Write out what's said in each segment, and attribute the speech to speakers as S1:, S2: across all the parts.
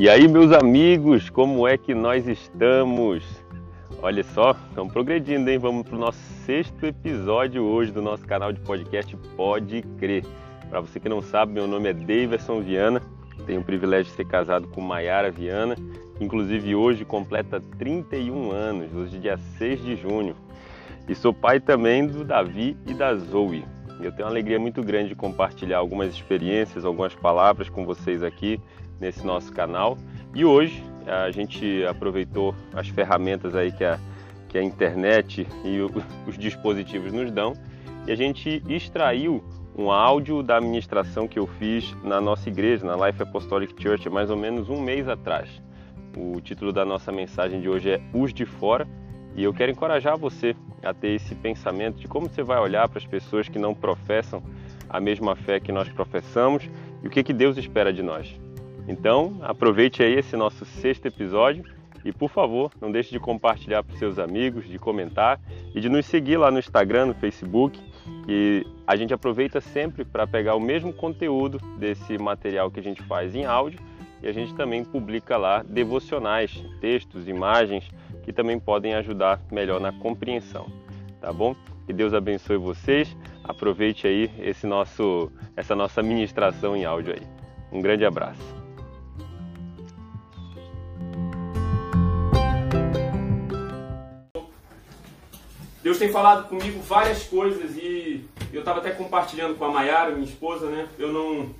S1: E aí, meus amigos, como é que nós estamos? Olha só, estamos progredindo, hein? Vamos para o nosso sexto episódio hoje do nosso canal de podcast Pode Crer. Para você que não sabe, meu nome é Davidson Viana, tenho o privilégio de ser casado com Maiara Viana, inclusive hoje completa 31 anos, hoje dia 6 de junho. E sou pai também do Davi e da Zoe. Eu tenho uma alegria muito grande de compartilhar algumas experiências, algumas palavras com vocês aqui nesse nosso canal. E hoje a gente aproveitou as ferramentas aí que a, que a internet e o, os dispositivos nos dão e a gente extraiu um áudio da administração que eu fiz na nossa igreja, na Life Apostolic Church, mais ou menos um mês atrás. O título da nossa mensagem de hoje é Os de Fora e eu quero encorajar você a ter esse pensamento de como você vai olhar para as pessoas que não professam a mesma fé que nós professamos e o que, que Deus espera de nós. Então, aproveite aí esse nosso sexto episódio e, por favor, não deixe de compartilhar para seus amigos, de comentar e de nos seguir lá no Instagram, no Facebook, que a gente aproveita sempre para pegar o mesmo conteúdo desse material que a gente faz em áudio e a gente também publica lá devocionais, textos, imagens que também podem ajudar melhor na compreensão, tá bom? Que Deus abençoe vocês. Aproveite aí esse nosso essa nossa ministração em áudio aí. Um grande abraço.
S2: Deus tem falado comigo várias coisas e eu estava até compartilhando com a Mayara, minha esposa, né? Eu não,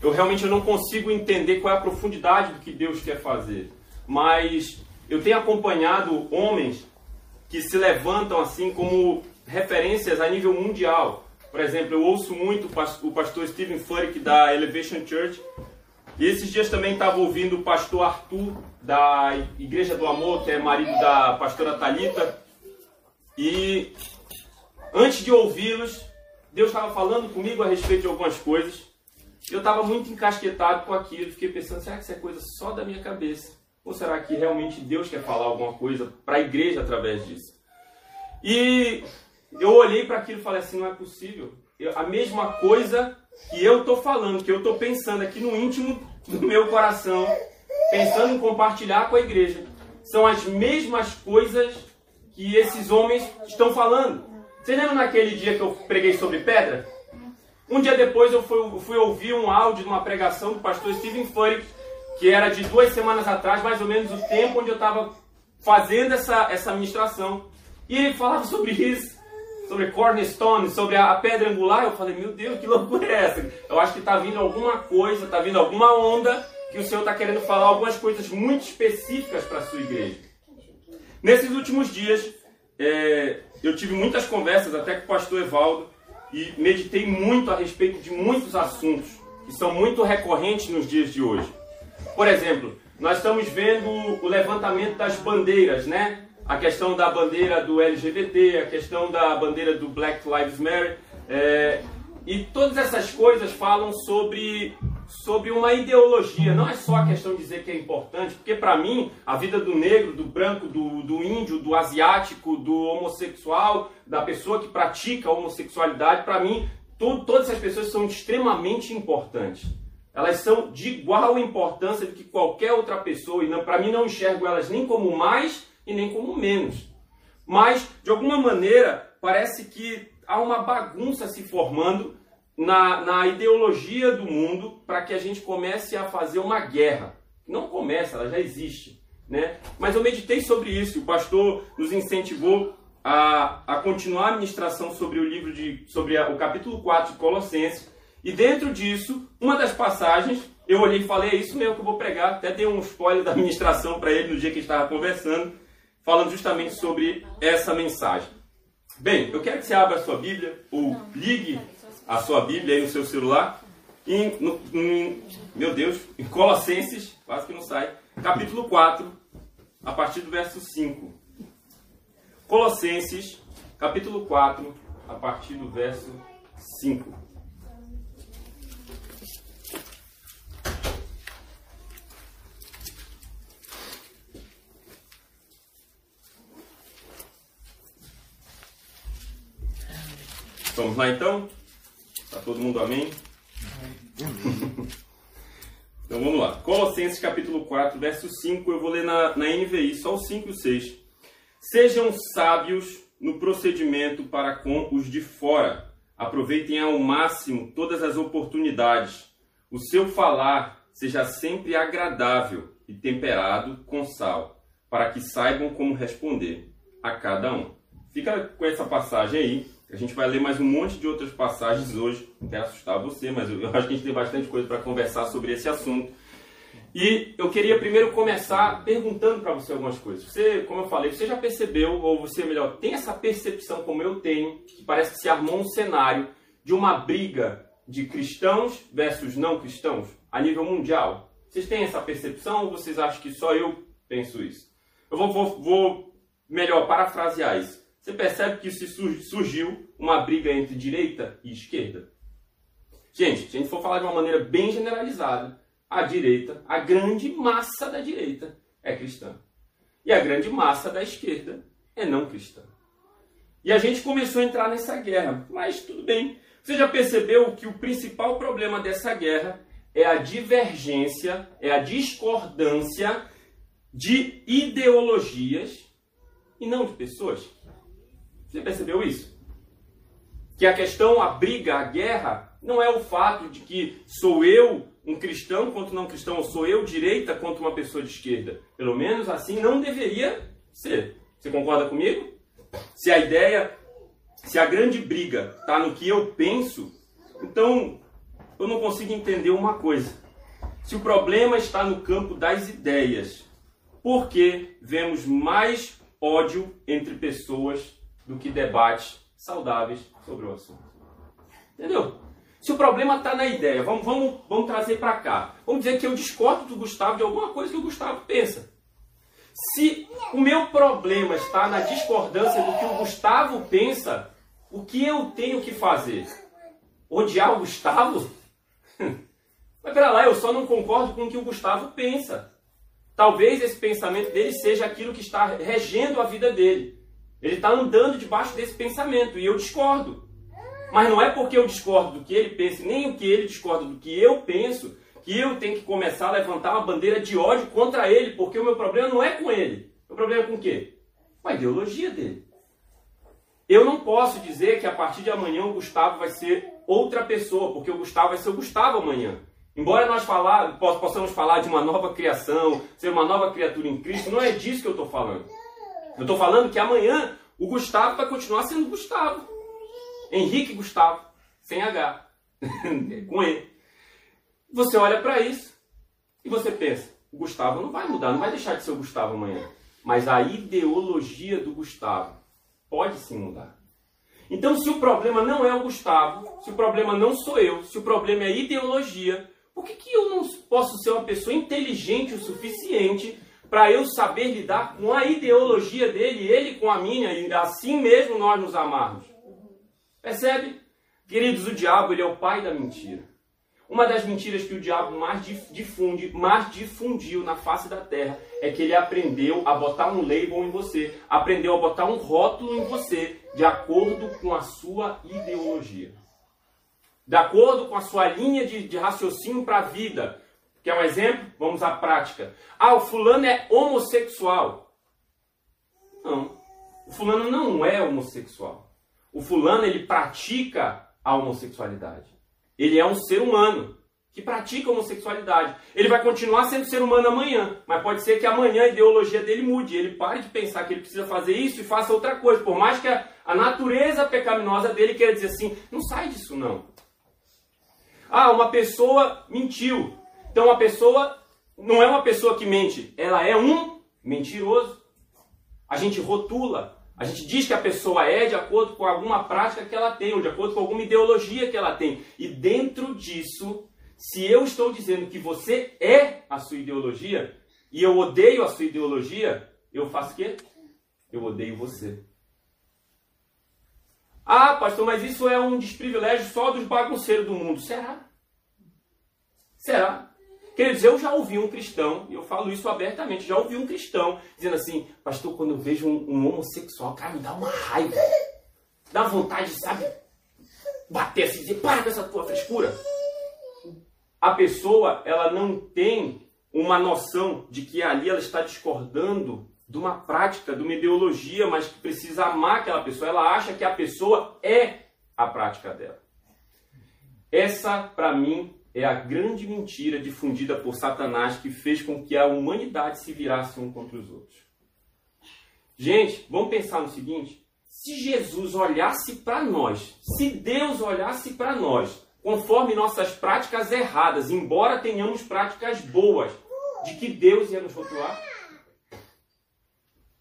S2: eu realmente eu não consigo entender qual é a profundidade do que Deus quer fazer, mas eu tenho acompanhado homens que se levantam assim como referências a nível mundial. Por exemplo, eu ouço muito o pastor Stephen Furtick da Elevation Church e esses dias também estava ouvindo o pastor Arthur da Igreja do Amor, que é marido da pastora Talita e antes de ouvi-los, Deus estava falando comigo a respeito de algumas coisas. Eu estava muito encasquetado com aquilo. Fiquei pensando, será que isso é coisa só da minha cabeça? Ou será que realmente Deus quer falar alguma coisa para a igreja através disso? E eu olhei para aquilo e falei assim, não é possível. Eu, a mesma coisa que eu estou falando, que eu estou pensando aqui no íntimo do meu coração, pensando em compartilhar com a igreja, são as mesmas coisas que esses homens estão falando. Você lembra naquele dia que eu preguei sobre pedra? Um dia depois eu fui, fui ouvir um áudio de uma pregação do pastor Stephen Furtick, que era de duas semanas atrás, mais ou menos o tempo onde eu estava fazendo essa, essa ministração. E ele falava sobre isso, sobre cornerstone, sobre a, a pedra angular. Eu falei, meu Deus, que loucura é essa? Eu acho que está vindo alguma coisa, está vindo alguma onda que o Senhor está querendo falar algumas coisas muito específicas para a sua igreja. Nesses últimos dias, é, eu tive muitas conversas até com o pastor Evaldo e meditei muito a respeito de muitos assuntos que são muito recorrentes nos dias de hoje. Por exemplo, nós estamos vendo o levantamento das bandeiras, né? A questão da bandeira do LGBT, a questão da bandeira do Black Lives Matter. É, e todas essas coisas falam sobre, sobre uma ideologia. Não é só a questão de dizer que é importante, porque para mim a vida do negro, do branco, do, do índio, do asiático, do homossexual, da pessoa que pratica a homossexualidade, para mim to, todas essas pessoas são extremamente importantes. Elas são de igual importância do que qualquer outra pessoa e para mim não enxergo elas nem como mais e nem como menos. Mas de alguma maneira parece que há uma bagunça se formando na, na ideologia do mundo para que a gente comece a fazer uma guerra. Não começa, ela já existe. Né? Mas eu meditei sobre isso, o pastor nos incentivou a, a continuar a ministração sobre o livro de sobre a, o capítulo 4 de Colossenses. E dentro disso, uma das passagens, eu olhei e falei, é isso mesmo que eu vou pregar. Até dei um spoiler da ministração para ele no dia que estava conversando, falando justamente sobre essa mensagem. Bem, eu quero que você abra a sua Bíblia, ou ligue a sua Bíblia aí no seu celular, em, no, em, meu Deus, em Colossenses, quase que não sai, capítulo 4, a partir do verso 5. Colossenses, capítulo 4, a partir do verso 5. Vamos lá então? Está todo mundo amém? Então vamos lá. Colossenses capítulo 4, verso 5, eu vou ler na, na NVI, só o 5 e o 6. Sejam sábios no procedimento para com os de fora. Aproveitem ao máximo todas as oportunidades. O seu falar seja sempre agradável e temperado com sal, para que saibam como responder a cada um. Fica com essa passagem aí. A gente vai ler mais um monte de outras passagens hoje. Não quero assustar você, mas eu acho que a gente tem bastante coisa para conversar sobre esse assunto. E eu queria primeiro começar perguntando para você algumas coisas. Você, como eu falei, você já percebeu, ou você melhor, tem essa percepção como eu tenho, que parece que se armou um cenário de uma briga de cristãos versus não cristãos a nível mundial? Vocês têm essa percepção ou vocês acham que só eu penso isso? Eu vou, vou, vou melhor parafrasear isso. Você percebe que se surgiu uma briga entre direita e esquerda? Gente, se a gente for falar de uma maneira bem generalizada, a direita, a grande massa da direita é cristã. E a grande massa da esquerda é não cristã. E a gente começou a entrar nessa guerra, mas tudo bem. Você já percebeu que o principal problema dessa guerra é a divergência, é a discordância de ideologias e não de pessoas? Você percebeu isso? Que a questão, a briga, a guerra, não é o fato de que sou eu um cristão contra não cristão, ou sou eu direita contra uma pessoa de esquerda. Pelo menos assim não deveria ser. Você concorda comigo? Se a ideia se a grande briga está no que eu penso, então eu não consigo entender uma coisa. Se o problema está no campo das ideias, por que vemos mais ódio entre pessoas do que debates saudáveis sobre o assunto? Entendeu? Se o problema está na ideia, vamos, vamos, vamos trazer para cá. Vamos dizer que eu discordo do Gustavo de alguma coisa que o Gustavo pensa. Se o meu problema está na discordância do que o Gustavo pensa, o que eu tenho que fazer? Odiar o Gustavo? Mas pera lá, eu só não concordo com o que o Gustavo pensa. Talvez esse pensamento dele seja aquilo que está regendo a vida dele. Ele está andando debaixo desse pensamento e eu discordo. Mas não é porque eu discordo do que ele pensa, nem o que ele discorda do que eu penso, que eu tenho que começar a levantar uma bandeira de ódio contra ele, porque o meu problema não é com ele. O problema é com o quê? Com a ideologia dele. Eu não posso dizer que a partir de amanhã o Gustavo vai ser outra pessoa, porque o Gustavo vai ser o Gustavo amanhã. Embora nós falar, possamos falar de uma nova criação, ser uma nova criatura em Cristo, não é disso que eu estou falando. Eu estou falando que amanhã o Gustavo vai continuar sendo Gustavo. Henrique Gustavo, sem H, com E. Você olha para isso e você pensa, o Gustavo não vai mudar, não vai deixar de ser o Gustavo amanhã. Mas a ideologia do Gustavo pode sim mudar. Então, se o problema não é o Gustavo, se o problema não sou eu, se o problema é ideologia, por que, que eu não posso ser uma pessoa inteligente o suficiente para eu saber lidar com a ideologia dele, ele com a minha, e assim mesmo nós nos amarmos? Percebe? Queridos, o diabo ele é o pai da mentira. Uma das mentiras que o diabo mais difunde, mais difundiu na face da terra é que ele aprendeu a botar um label em você, aprendeu a botar um rótulo em você de acordo com a sua ideologia. De acordo com a sua linha de, de raciocínio para a vida. Quer um exemplo? Vamos à prática. Ah, o fulano é homossexual. Não. O fulano não é homossexual. O fulano ele pratica a homossexualidade. Ele é um ser humano que pratica homossexualidade. Ele vai continuar sendo ser humano amanhã, mas pode ser que amanhã a ideologia dele mude. Ele pare de pensar que ele precisa fazer isso e faça outra coisa. Por mais que a, a natureza pecaminosa dele queira dizer assim: não sai disso não. Ah, uma pessoa mentiu. Então uma pessoa não é uma pessoa que mente, ela é um mentiroso. A gente rotula. A gente diz que a pessoa é de acordo com alguma prática que ela tem, ou de acordo com alguma ideologia que ela tem. E dentro disso, se eu estou dizendo que você é a sua ideologia, e eu odeio a sua ideologia, eu faço o quê? Eu odeio você. Ah, pastor, mas isso é um desprivilégio só dos bagunceiros do mundo. Será? Será? Queridos, eu já ouvi um cristão, e eu falo isso abertamente, já ouvi um cristão dizendo assim, pastor, quando eu vejo um, um homossexual, cara, me dá uma raiva. Dá vontade, sabe? Bater assim, dizer, para com essa tua frescura. a pessoa ela não tem uma noção de que ali ela está discordando de uma prática, de uma ideologia, mas que precisa amar aquela pessoa. Ela acha que a pessoa é a prática dela. Essa, para mim, é a grande mentira difundida por Satanás que fez com que a humanidade se virasse um contra os outros. Gente, vamos pensar no seguinte: se Jesus olhasse para nós, se Deus olhasse para nós, conforme nossas práticas erradas, embora tenhamos práticas boas, de que Deus ia nos rotular?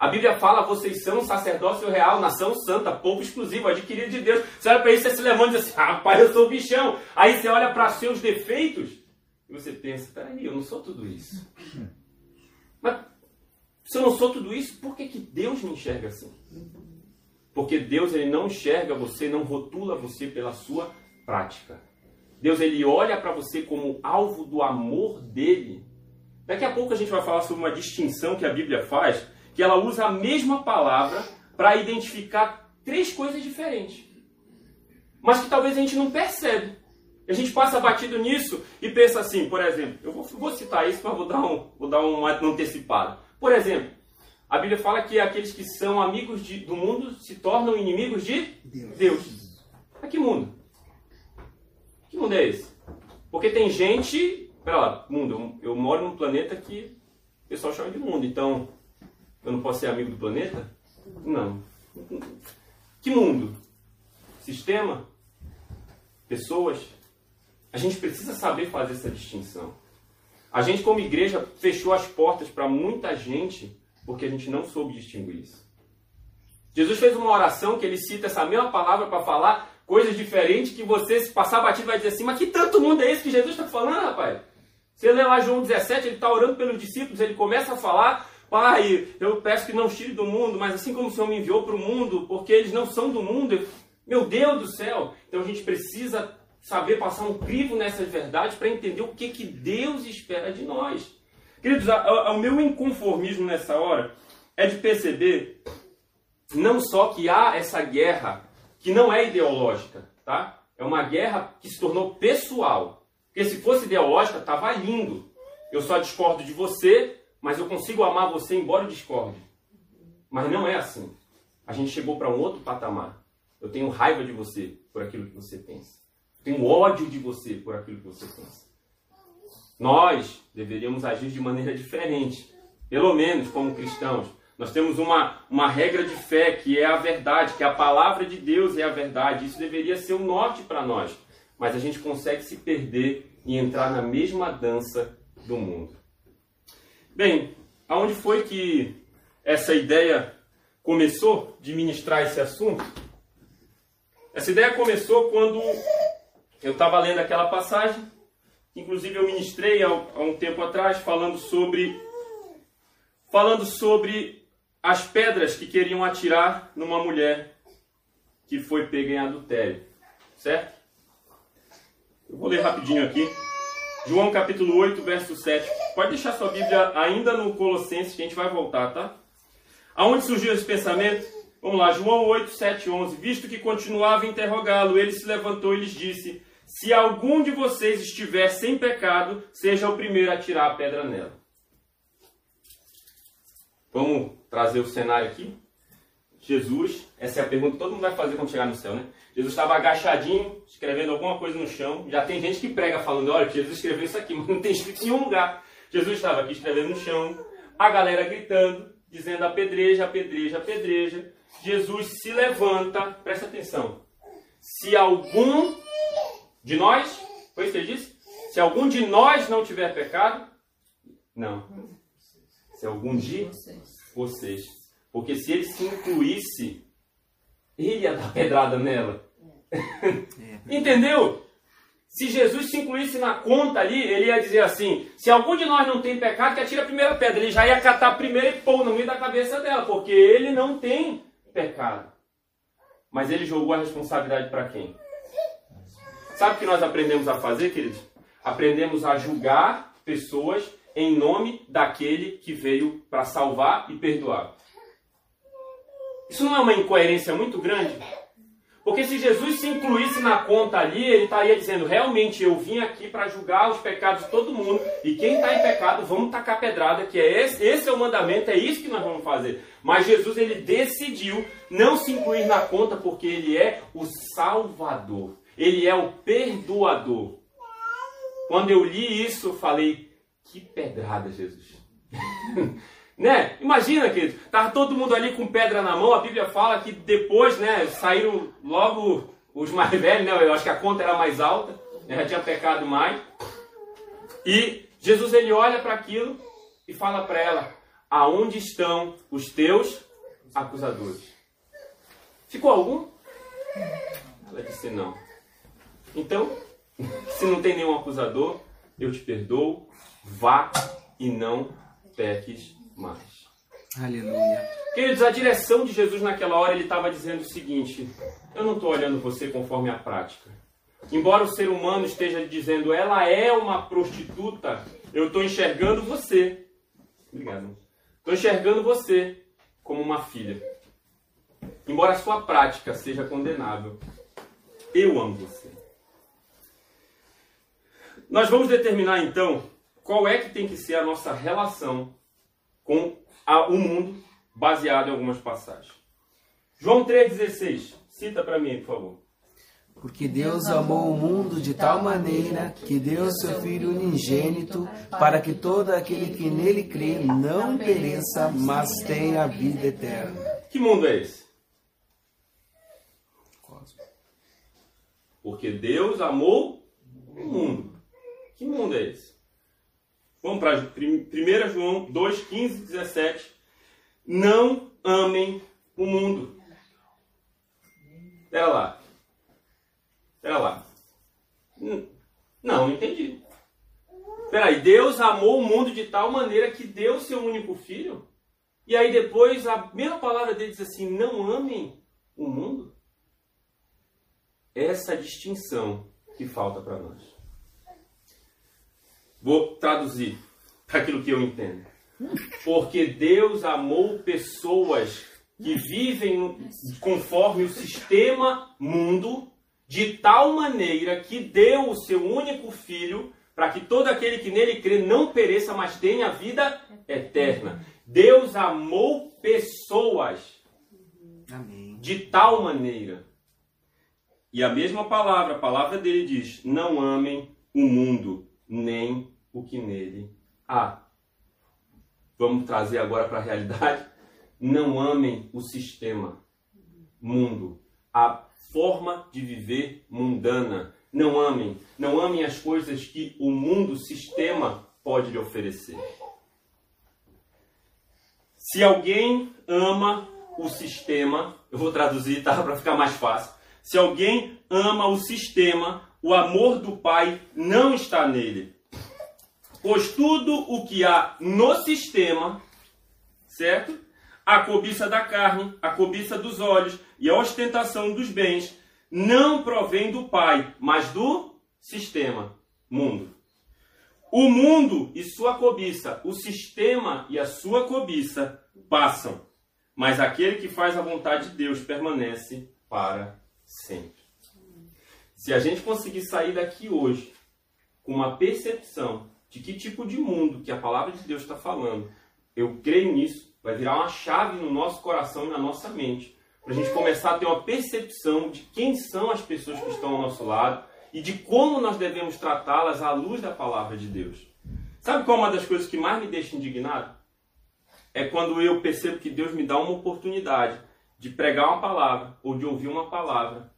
S2: A Bíblia fala, vocês são sacerdócio real, nação santa, povo exclusivo, adquirido de Deus. Você olha para isso, você se levanta e diz assim, rapaz, eu sou bichão. Aí você olha para seus defeitos e você pensa, peraí, eu não sou tudo isso. Mas se eu não sou tudo isso, por que, que Deus me enxerga assim? Porque Deus ele não enxerga você, não rotula você pela sua prática. Deus ele olha para você como alvo do amor dele. Daqui a pouco a gente vai falar sobre uma distinção que a Bíblia faz que ela usa a mesma palavra para identificar três coisas diferentes. Mas que talvez a gente não percebe. A gente passa batido nisso e pensa assim, por exemplo, eu vou, vou citar isso, mas vou dar, um, vou dar uma antecipada. Por exemplo, a Bíblia fala que aqueles que são amigos de, do mundo se tornam inimigos de Deus. Deus. A que mundo? Que mundo é esse? Porque tem gente. Pera lá, mundo. Eu, eu moro num planeta que o pessoal chama de mundo. Então, eu não posso ser amigo do planeta? Não. Que mundo? Sistema? Pessoas? A gente precisa saber fazer essa distinção. A gente, como igreja, fechou as portas para muita gente porque a gente não soube distinguir isso. Jesus fez uma oração que ele cita essa mesma palavra para falar coisas diferentes que você, se passar batido, vai dizer assim: Mas que tanto mundo é esse que Jesus está falando, rapaz? Você lê lá João 17, ele está orando pelos discípulos, ele começa a falar Pai, eu peço que não tire do mundo, mas assim como o Senhor me enviou para o mundo, porque eles não são do mundo, meu Deus do céu! Então a gente precisa saber passar um crivo nessas verdades para entender o que, que Deus espera de nós. Queridos, o meu inconformismo nessa hora é de perceber não só que há essa guerra que não é ideológica, tá? É uma guerra que se tornou pessoal. Porque se fosse ideológica, estava lindo. Eu só discordo de você, mas eu consigo amar você embora eu discorde. Mas não é assim. A gente chegou para um outro patamar. Eu tenho raiva de você por aquilo que você pensa. Eu tenho ódio de você por aquilo que você pensa. Nós deveríamos agir de maneira diferente. Pelo menos como cristãos. Nós temos uma, uma regra de fé que é a verdade, que a palavra de Deus é a verdade. Isso deveria ser o um norte para nós. Mas a gente consegue se perder e entrar na mesma dança do mundo. Bem, aonde foi que essa ideia começou de ministrar esse assunto? Essa ideia começou quando eu estava lendo aquela passagem, inclusive eu ministrei há, um tempo atrás falando sobre falando sobre as pedras que queriam atirar numa mulher que foi pega em adultério, certo? Eu vou ler rapidinho aqui. João capítulo 8, verso 7. Pode deixar sua Bíblia ainda no Colossenses, que a gente vai voltar, tá? Aonde surgiu esse pensamento? Vamos lá, João 8, 7, 11. Visto que continuava a interrogá-lo, ele se levantou e lhes disse: Se algum de vocês estiver sem pecado, seja o primeiro a tirar a pedra nela. Vamos trazer o cenário aqui. Jesus, essa é a pergunta que todo mundo vai fazer quando chegar no céu, né? Jesus estava agachadinho, escrevendo alguma coisa no chão. Já tem gente que prega falando, olha, Jesus escreveu isso aqui, mas não tem escrito em nenhum lugar. Jesus estava aqui escrevendo no chão, a galera gritando, dizendo apedreja, apedreja, apedreja. Jesus se levanta, presta atenção. Se algum de nós, foi isso que ele disse? Se algum de nós não tiver pecado, não. Se algum de vocês. Porque se ele se incluísse ele ia dar pedrada nela. É. Entendeu? Se Jesus se incluísse na conta ali, ele ia dizer assim: se algum de nós não tem pecado, que atire a primeira pedra. Ele já ia catar primeiro e pôr no meio da cabeça dela, porque ele não tem pecado. Mas ele jogou a responsabilidade para quem? Sabe o que nós aprendemos a fazer, queridos? Aprendemos a julgar pessoas em nome daquele que veio para salvar e perdoar. Isso não é uma incoerência muito grande? Porque se Jesus se incluísse na conta ali, ele estaria dizendo: realmente eu vim aqui para julgar os pecados de todo mundo, e quem está em pecado, vamos tacar pedrada, que é esse, esse é o mandamento, é isso que nós vamos fazer. Mas Jesus ele decidiu não se incluir na conta porque ele é o Salvador, ele é o perdoador. Quando eu li isso, eu falei: que pedrada, Jesus. Né? Imagina, querido, tava todo mundo ali com pedra na mão, a Bíblia fala que depois, né, saíram logo os mais velhos, né? Eu acho que a conta era mais alta, né, já tinha pecado mais. E Jesus ele olha para aquilo e fala para ela: Aonde estão os teus acusadores? Ficou algum? Ela disse não. Então, se não tem nenhum acusador, eu te perdoo, vá e não peques mais.
S3: Aleluia.
S2: Queridos, a direção de Jesus naquela hora, ele estava dizendo o seguinte: Eu não estou olhando você conforme a prática. Embora o ser humano esteja dizendo, ela é uma prostituta, eu estou enxergando você. Obrigado. Estou enxergando você como uma filha. Embora a sua prática seja condenável, eu amo você. Nós vamos determinar então qual é que tem que ser a nossa relação com a, o mundo, baseado em algumas passagens. João 3,16. Cita para mim, por favor.
S3: Porque Deus amou o mundo de tal maneira que deu seu Filho unigênito para que todo aquele que nele crê não pereça, mas tenha a vida eterna.
S2: Que mundo é esse? Porque Deus amou o mundo. Que mundo é esse? Vamos para 1 João 2, 15 17. Não amem o mundo. Espera lá. Espera lá. Não, não entendi. Espera aí. Deus amou o mundo de tal maneira que deu seu único filho? E aí depois a mesma palavra dele diz assim: não amem o mundo? Essa distinção que falta para nós. Vou traduzir aquilo que eu entendo. Porque Deus amou pessoas que vivem conforme o sistema mundo, de tal maneira que deu o seu único filho para que todo aquele que nele crê não pereça, mas tenha vida eterna. Deus amou pessoas
S3: Amém.
S2: de tal maneira. E a mesma palavra, a palavra dele diz: não amem o mundo, nem o que nele há. Vamos trazer agora para a realidade. Não amem o sistema, mundo, a forma de viver mundana. Não amem, não amem as coisas que o mundo, sistema, pode lhe oferecer. Se alguém ama o sistema, eu vou traduzir, tá? Para ficar mais fácil. Se alguém ama o sistema, o amor do Pai não está nele. Pois tudo o que há no sistema, certo? A cobiça da carne, a cobiça dos olhos e a ostentação dos bens não provém do Pai, mas do sistema, mundo. O mundo e sua cobiça, o sistema e a sua cobiça passam, mas aquele que faz a vontade de Deus permanece para sempre. Se a gente conseguir sair daqui hoje com uma percepção de que tipo de mundo que a palavra de Deus está falando, eu creio nisso, vai virar uma chave no nosso coração e na nossa mente, para a gente começar a ter uma percepção de quem são as pessoas que estão ao nosso lado e de como nós devemos tratá-las à luz da palavra de Deus. Sabe qual é uma das coisas que mais me deixa indignado? É quando eu percebo que Deus me dá uma oportunidade de pregar uma palavra ou de ouvir uma palavra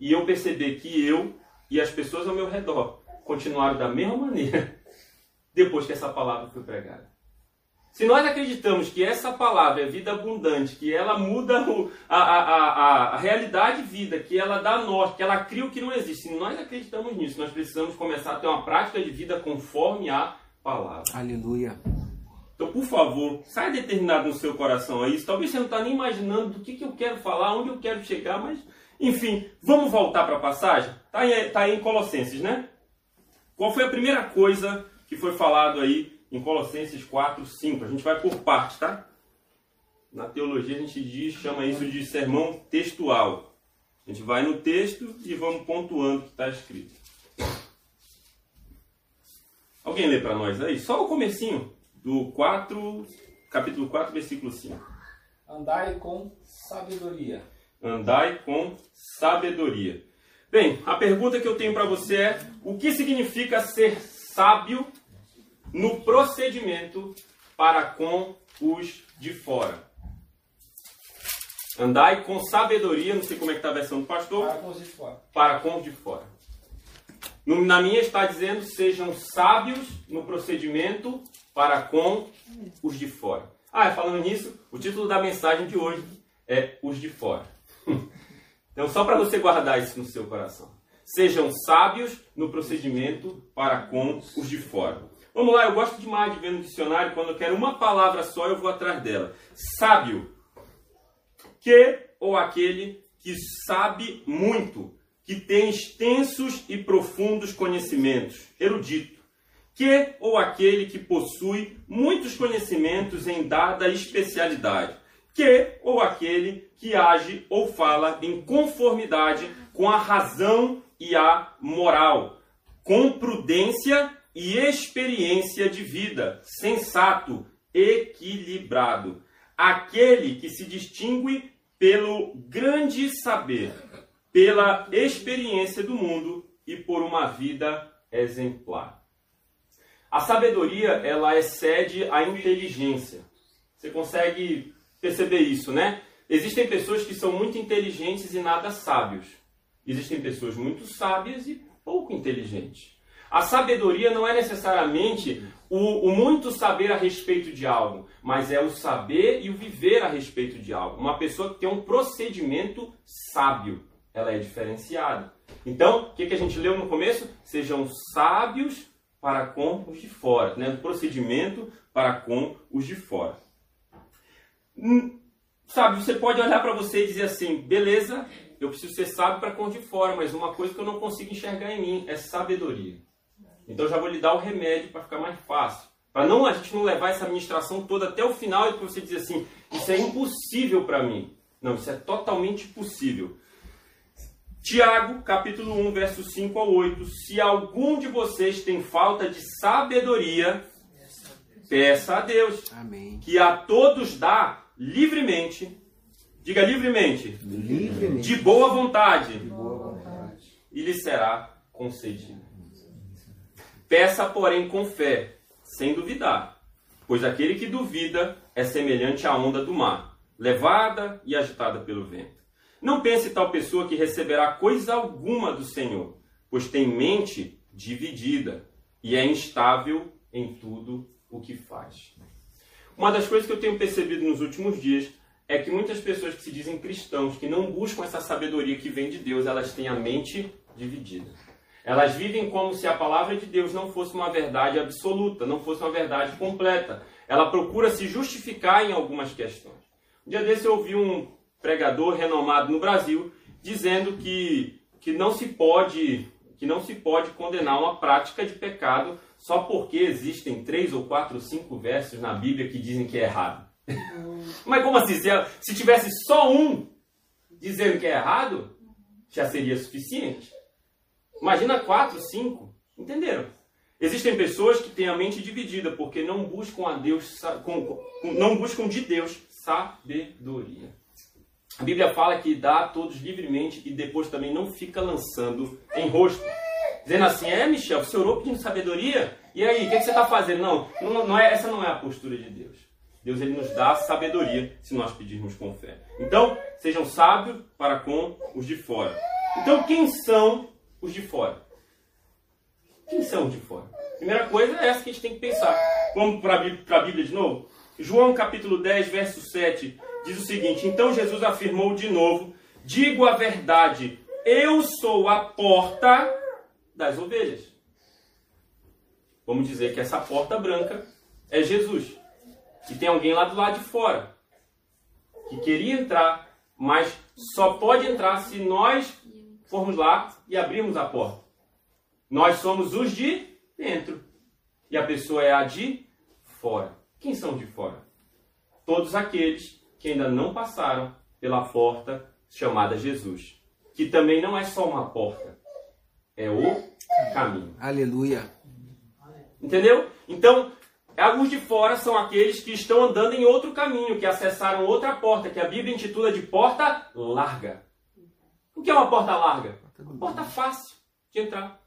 S2: e eu perceber que eu e as pessoas ao meu redor continuaram da mesma maneira depois que essa palavra foi pregada. Se nós acreditamos que essa palavra é vida abundante, que ela muda a, a, a, a realidade de vida, que ela dá norte, que ela cria o que não existe, se nós acreditamos nisso, nós precisamos começar a ter uma prática de vida conforme a palavra.
S3: Aleluia.
S2: Então, por favor, saia determinado no seu coração a isso. Talvez você não está nem imaginando do que, que eu quero falar, onde eu quero chegar, mas, enfim, vamos voltar para a passagem? Está aí, tá aí em Colossenses, né? Qual foi a primeira coisa que foi falado aí em Colossenses 4, 5. A gente vai por parte, tá? Na teologia a gente diz, chama isso de sermão textual. A gente vai no texto e vamos pontuando o que está escrito. Alguém lê para nós aí? Só o comecinho do 4, capítulo 4, versículo 5.
S4: Andai com sabedoria.
S2: Andai com sabedoria. Bem, a pergunta que eu tenho para você é: o que significa ser sábio no procedimento para com os de fora? Andai com sabedoria, não sei como é que está a versão do pastor.
S4: Para com os de fora.
S2: Para com os de fora. Na minha está dizendo: sejam sábios no procedimento para com os de fora. Ah, falando nisso, o título da mensagem de hoje é Os de Fora. Então, só para você guardar isso no seu coração. Sejam sábios no procedimento para com os de fora. Vamos lá, eu gosto demais de ver no dicionário, quando eu quero uma palavra só, eu vou atrás dela. Sábio. Que ou aquele que sabe muito, que tem extensos e profundos conhecimentos. Erudito. Que ou aquele que possui muitos conhecimentos em dada especialidade que ou aquele que age ou fala em conformidade com a razão e a moral, com prudência e experiência de vida, sensato, equilibrado, aquele que se distingue pelo grande saber, pela experiência do mundo e por uma vida exemplar. A sabedoria, ela excede a inteligência. Você consegue perceber isso, né? Existem pessoas que são muito inteligentes e nada sábios. Existem pessoas muito sábias e pouco inteligentes. A sabedoria não é necessariamente o, o, muito saber a respeito de algo, mas é o saber e o viver a respeito de algo. Uma pessoa que tem um procedimento sábio, ela é diferenciada. Então, o que, que a gente leu no começo? Sejam sábios para com os de fora, né? Procedimento para com os de fora. Hum, sabe, você pode olhar para você e dizer assim, beleza, eu preciso ser sábio para com de fora, mas uma coisa que eu não consigo enxergar em mim é sabedoria. Então eu já vou lhe dar o remédio para ficar mais fácil. Para não a gente não levar essa administração toda até o final e para você dizer assim, isso é impossível para mim. Não, isso é totalmente possível. Tiago, capítulo 1, versos 5 ao 8. Se algum de vocês tem falta de sabedoria, peça a Deus,
S3: Amém.
S2: que a todos dá livremente, diga livremente,
S3: Livremente.
S2: de boa vontade,
S3: boa vontade.
S2: e lhe será concedido. Peça, porém, com fé, sem duvidar, pois aquele que duvida é semelhante à onda do mar, levada e agitada pelo vento. Não pense tal pessoa que receberá coisa alguma do Senhor, pois tem mente dividida e é instável em tudo o que faz. Uma das coisas que eu tenho percebido nos últimos dias é que muitas pessoas que se dizem cristãos, que não buscam essa sabedoria que vem de Deus, elas têm a mente dividida. Elas vivem como se a palavra de Deus não fosse uma verdade absoluta, não fosse uma verdade completa. Ela procura se justificar em algumas questões. Um dia desse eu ouvi um pregador renomado no Brasil dizendo que, que não se pode que não se pode condenar uma prática de pecado só porque existem três ou quatro, cinco versos na Bíblia que dizem que é errado. Mas como assim? Se, se tivesse só um dizendo que é errado, já seria suficiente. Imagina quatro, cinco. Entenderam? Existem pessoas que têm a mente dividida porque não buscam a Deus, não buscam de Deus sabedoria. A Bíblia fala que dá a todos livremente e depois também não fica lançando em rosto. Dizendo assim, é Michel, você orou pedindo sabedoria? E aí, o que, que você está fazendo? Não, não, não é, essa não é a postura de Deus. Deus ele nos dá sabedoria se nós pedirmos com fé. Então, sejam sábios para com os de fora. Então, quem são os de fora? Quem são os de fora? Primeira coisa é essa que a gente tem que pensar. Vamos para a Bíblia de novo? João capítulo 10, verso 7, diz o seguinte: Então Jesus afirmou de novo: Digo a verdade, eu sou a porta das ovelhas. Vamos dizer que essa porta branca é Jesus. E tem alguém lá do lado de fora que queria entrar, mas só pode entrar se nós formos lá e abrirmos a porta. Nós somos os de dentro e a pessoa é a de fora. Quem são de fora? Todos aqueles que ainda não passaram pela porta chamada Jesus, que também não é só uma porta, é o caminho.
S3: Aleluia.
S2: Entendeu? Então, alguns de fora são aqueles que estão andando em outro caminho, que acessaram outra porta, que a Bíblia intitula de porta larga. O que é uma porta larga? Uma porta fácil de entrar.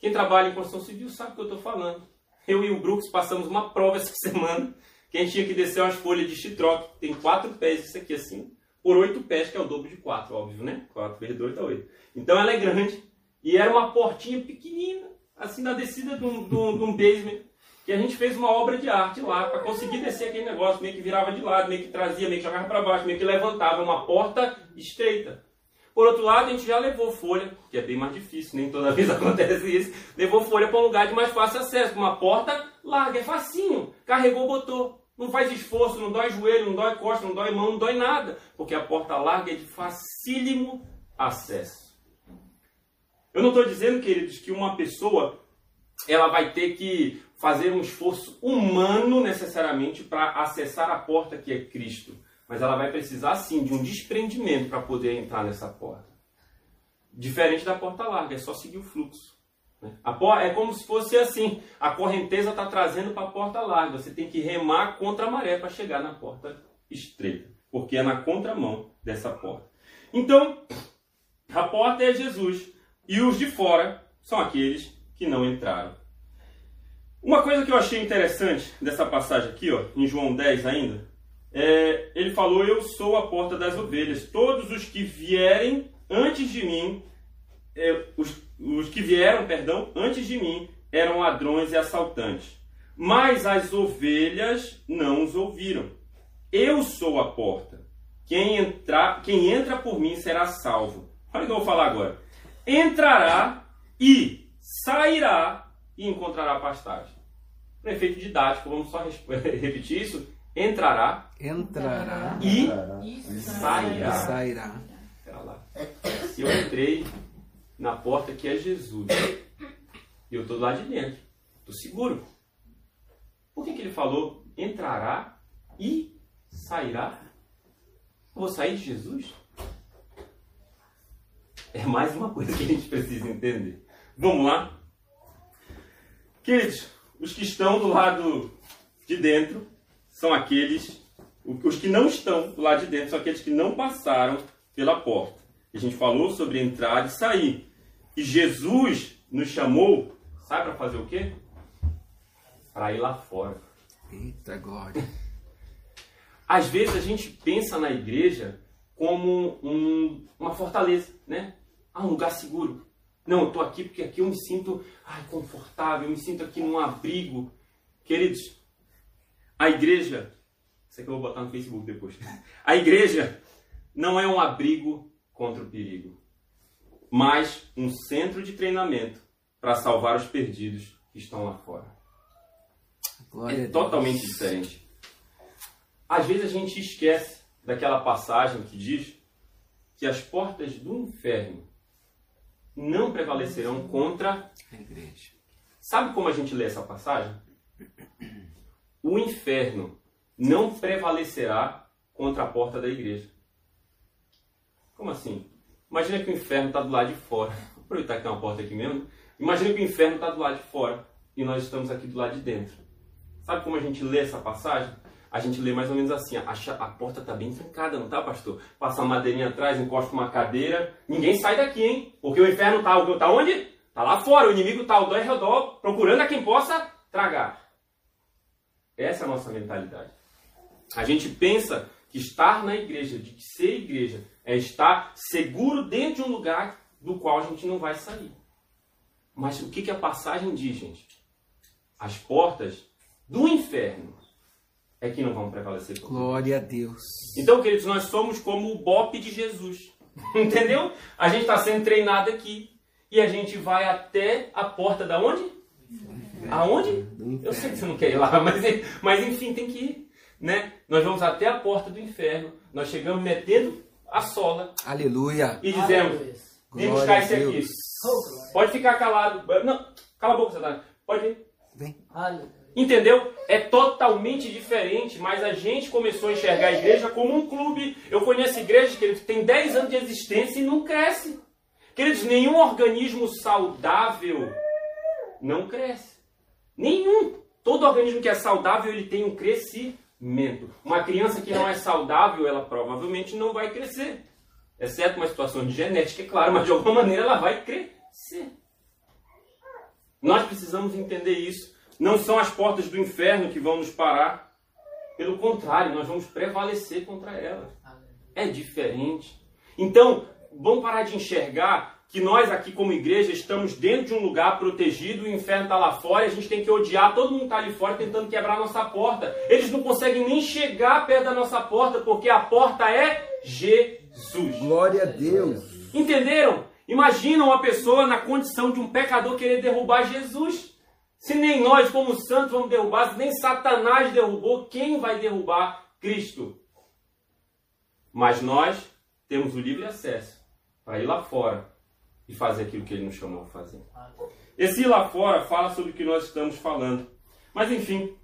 S2: Quem trabalha em construção civil sabe o que eu estou falando. Eu e o Brooks passamos uma prova essa semana que a gente tinha que descer umas folhas de chitroque. Tem quatro pés, isso aqui assim, por oito pés, que é o dobro de quatro, óbvio, né? Quatro vezes dois dá oito. Então ela é grande. E era uma portinha pequenina, assim na descida de um, de um, de um basement, que a gente fez uma obra de arte lá, para conseguir descer aquele negócio, meio que virava de lado, meio que trazia, meio que jogava para baixo, meio que levantava, uma porta estreita. Por outro lado, a gente já levou folha, que é bem mais difícil, nem toda vez acontece isso, levou folha para um lugar de mais fácil acesso, uma porta larga, é facinho, carregou, botou. Não faz esforço, não dói joelho, não dói costa, não dói mão, não dói nada, porque a porta larga é de facílimo acesso. Eu não estou dizendo, queridos, que uma pessoa ela vai ter que fazer um esforço humano necessariamente para acessar a porta que é Cristo, mas ela vai precisar sim de um desprendimento para poder entrar nessa porta. Diferente da porta larga, é só seguir o fluxo. Né? A é como se fosse assim: a correnteza está trazendo para a porta larga. Você tem que remar contra a maré para chegar na porta estreita, porque é na contramão dessa porta. Então, a porta é Jesus e os de fora são aqueles que não entraram. Uma coisa que eu achei interessante dessa passagem aqui, ó, em João 10 ainda, é, ele falou: Eu sou a porta das ovelhas. Todos os que vierem antes de mim, é, os, os que vieram, perdão, antes de mim, eram ladrões e assaltantes. Mas as ovelhas não os ouviram. Eu sou a porta. Quem, entra, quem entra por mim será salvo. Olha o que eu vou falar agora. Entrará e sairá e encontrará pastagem. No efeito didático, vamos só repetir isso entrará,
S3: entrará
S2: e,
S5: e
S2: sairá.
S3: sairá.
S2: lá. Se eu entrei na porta que é Jesus, e eu estou lá de dentro, estou seguro. Por que, que ele falou entrará e sairá? Eu vou sair de Jesus? É mais uma coisa que a gente precisa entender. Vamos lá? Queridos, os que estão do lado de dentro são aqueles, os que não estão lado de dentro, são aqueles que não passaram pela porta. A gente falou sobre entrar e sair. E Jesus nos chamou, sabe para fazer o quê? Para ir lá fora.
S3: Eita glória.
S2: Às vezes a gente pensa na igreja como um, uma fortaleza, né? Ah, um lugar seguro. Não, eu estou aqui porque aqui eu me sinto ai, confortável, eu me sinto aqui num abrigo. Queridos, a igreja, isso aqui eu vou botar no Facebook depois. A igreja não é um abrigo contra o perigo, mas um centro de treinamento para salvar os perdidos que estão lá fora.
S3: Glória
S2: é totalmente diferente. Às vezes a gente esquece daquela passagem que diz que as portas do inferno não prevalecerão contra
S3: a igreja.
S2: Sabe como a gente lê essa passagem? o inferno não prevalecerá contra a porta da igreja. Como assim? Imagina que o inferno está do lado de fora. Vou aproveitar que tem uma porta aqui mesmo. Imagina que o inferno está do lado de fora e nós estamos aqui do lado de dentro. Sabe como a gente lê essa passagem? A gente lê mais ou menos assim: a, a porta está bem trancada, não tá, pastor? Passa uma madeirinha atrás, encosta uma cadeira. Ninguém sai daqui, hein? Porque o inferno está tá onde? Está lá fora. O inimigo está ao redor, procurando a quem possa tragar. Essa é a nossa mentalidade. A gente pensa que estar na igreja, de que ser igreja, é estar seguro dentro de um lugar do qual a gente não vai sair. Mas o que, que a passagem diz, gente? As portas do inferno é que não vão prevalecer.
S3: Glória a Deus.
S2: Então, queridos, nós somos como o bope de Jesus. Entendeu? A gente está sendo treinado aqui. E a gente vai até a porta da onde? Aonde? Eu sei que você não quer ir lá, mas, mas enfim, tem que ir. Né? Nós vamos até a porta do inferno, nós chegamos metendo a sola.
S3: Aleluia.
S2: E dizemos: vem buscar esse aqui. Pode ficar calado. Não, cala a boca, Satanás. Pode vir.
S3: Vem.
S2: Entendeu? É totalmente diferente, mas a gente começou a enxergar a igreja como um clube. Eu conheço igrejas que tem 10 anos de existência e não cresce. Queridos, nenhum organismo saudável não cresce. Nenhum. Todo organismo que é saudável, ele tem um crescimento. Uma criança que não é saudável, ela provavelmente não vai crescer. Exceto uma situação de genética, é claro, mas de alguma maneira ela vai crescer. Nós precisamos entender isso. Não são as portas do inferno que vão nos parar. Pelo contrário, nós vamos prevalecer contra elas. É diferente. Então, vamos parar de enxergar que nós aqui como igreja estamos dentro de um lugar protegido, o inferno está lá fora, e a gente tem que odiar, todo mundo está ali fora tentando quebrar a nossa porta. Eles não conseguem nem chegar perto da nossa porta, porque a porta é Jesus.
S3: Glória a Deus.
S2: Entenderam? Imagina uma pessoa na condição de um pecador querer derrubar Jesus. Se nem nós, como santos, vamos derrubar, se nem Satanás derrubou, quem vai derrubar Cristo? Mas nós temos o livre acesso para ir lá fora e fazer aquilo que ele nos chamou a fazer. Esse ir lá fora fala sobre o que nós estamos falando. Mas enfim,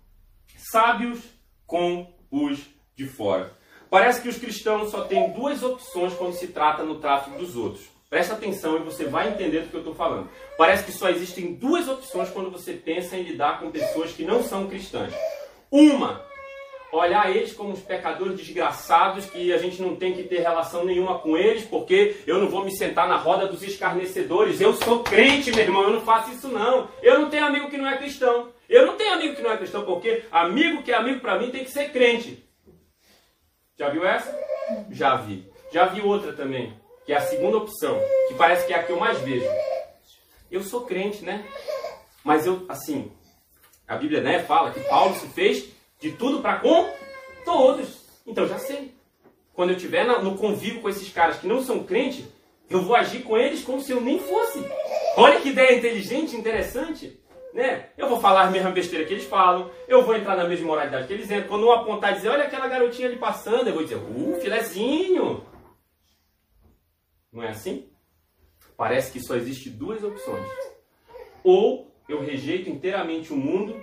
S2: sábios com os de fora. Parece que os cristãos só têm duas opções quando se trata no tráfico dos outros. Presta atenção e você vai entender do que eu estou falando. Parece que só existem duas opções quando você pensa em lidar com pessoas que não são cristãs. Uma olhar eles como os pecadores desgraçados, que a gente não tem que ter relação nenhuma com eles, porque eu não vou me sentar na roda dos escarnecedores. Eu sou crente, meu irmão, eu não faço isso não. Eu não tenho amigo que não é cristão. Eu não tenho amigo que não é cristão, porque amigo que é amigo para mim tem que ser crente. Já viu essa? Já vi. Já vi outra também, que é a segunda opção, que parece que é a que eu mais vejo. Eu sou crente, né? Mas eu, assim, a Bíblia né, fala que Paulo se fez de tudo para com todos. Então já sei. Quando eu estiver no convívio com esses caras que não são crentes, eu vou agir com eles como se eu nem fosse. Olha que ideia inteligente, interessante. Né? Eu vou falar a mesma besteira que eles falam, eu vou entrar na mesma moralidade que eles entram. Quando um apontar e dizer, olha aquela garotinha ali passando, eu vou dizer, uh, filezinho. Não é assim? Parece que só existe duas opções. Ou eu rejeito inteiramente o mundo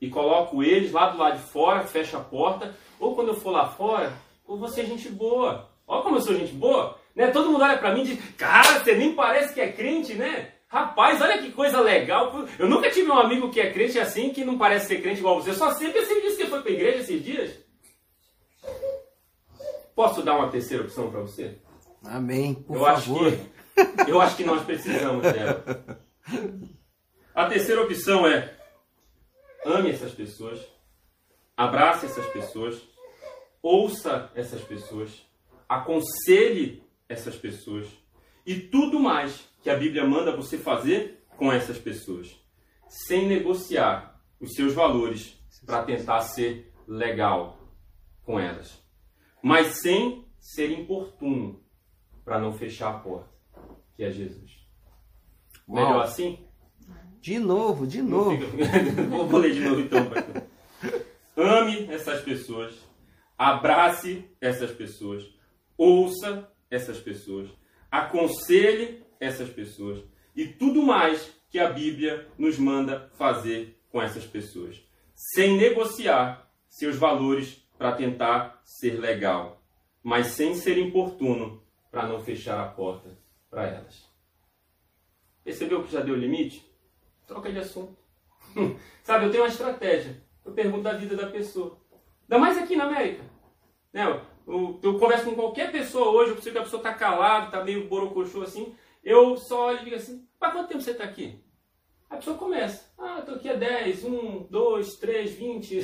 S2: e coloco eles lá do lado de fora, fecho a porta, ou quando eu for lá fora, ou você é gente boa. Olha como eu sou gente boa. Né? Todo mundo olha para mim e diz, cara, você nem parece que é crente, né? Rapaz, olha que coisa legal. Eu nunca tive um amigo que é crente assim, que não parece ser crente igual você. Só sempre você me disse que foi para igreja esses dias. Posso dar uma terceira opção para você?
S3: Amém, por
S2: eu
S3: favor.
S2: Acho que, eu acho que nós precisamos dela. A terceira opção é ame essas pessoas, abrace essas pessoas, ouça essas pessoas, aconselhe essas pessoas e tudo mais que a Bíblia manda você fazer com essas pessoas, sem negociar os seus valores para tentar ser legal com elas, mas sem ser importuno para não fechar a porta, que é Jesus.
S3: Uau.
S2: Melhor assim?
S3: De novo, de novo.
S2: Vou ler de novo então, pastor. Ame essas pessoas, abrace essas pessoas, ouça essas pessoas, aconselhe essas pessoas e tudo mais que a Bíblia nos manda fazer com essas pessoas, sem negociar seus valores para tentar ser legal, mas sem ser importuno para não fechar a porta para elas. Percebeu que já deu limite? Troca de assunto. Sabe, eu tenho uma estratégia. Eu pergunto da vida da pessoa. Ainda mais aqui na América. Né? Eu, eu converso com qualquer pessoa hoje, eu percebo que a pessoa está calada, está meio borocochô assim. Eu só olho e digo assim, há quanto tempo você está aqui? A pessoa começa. Ah, estou aqui há 10, 1, 2, 3, 20.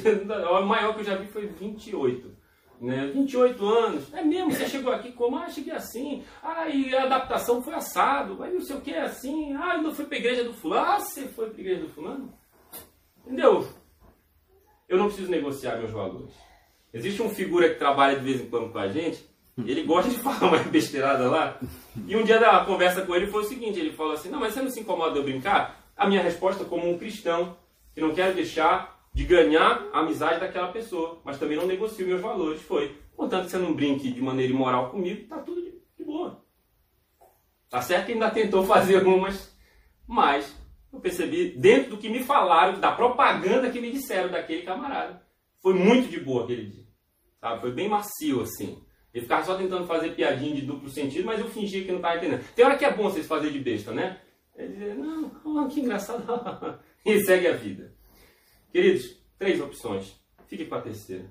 S2: O maior que eu já vi foi 28. Né? 28 anos. É mesmo, você chegou aqui como? Ah, cheguei assim. Ah, e a adaptação foi assado. Aí não sei o que é assim. Ah, eu não fui para a igreja do fulano. Ah, você foi para a igreja do fulano? Entendeu? Eu não preciso negociar meus valores. Existe um figura que trabalha de vez em quando com a gente. Ele gosta de falar uma besteirada lá. E um dia da conversa com ele foi o seguinte: ele falou assim, não, mas você não se incomoda de eu brincar? A minha resposta, como um cristão, que não quero deixar de ganhar a amizade daquela pessoa, mas também não negocio meus valores, foi. Contanto que você não brinque de maneira imoral comigo, tá tudo de, boa. Tá certo que ainda tentou fazer algumas, mas eu percebi, dentro do que me falaram, da propaganda que me disseram daquele camarada, foi muito de boa aquele dia. Sabe? Foi bem macio assim. Ele ficava só tentando fazer piadinha de duplo sentido, mas eu fingia que não estava entendendo. Tem hora que é bom vocês fazer de besta, né? Ele dizia, não, que engraçado. e segue a vida. Queridos, três opções. Fique com a terceira.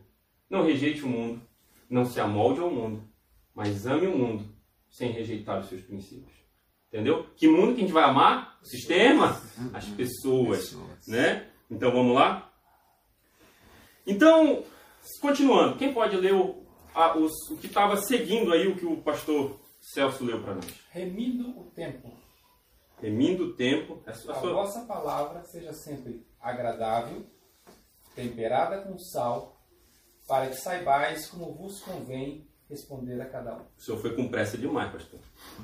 S2: Não rejeite o mundo, não se amolde ao mundo, mas ame o mundo sem rejeitar os seus princípios. Entendeu? Que mundo que a gente vai amar? O sistema? As pessoas. Né? Então vamos lá? Então, continuando, quem pode ler o, a, os, o que estava seguindo aí o que o pastor Celso leu para nós?
S4: Remindo o tempo.
S2: Remindo o tempo.
S4: A, a sua... vossa palavra seja sempre agradável, temperada com sal, para que saibais como vos convém responder a cada um.
S2: O senhor foi com pressa demais, pastor.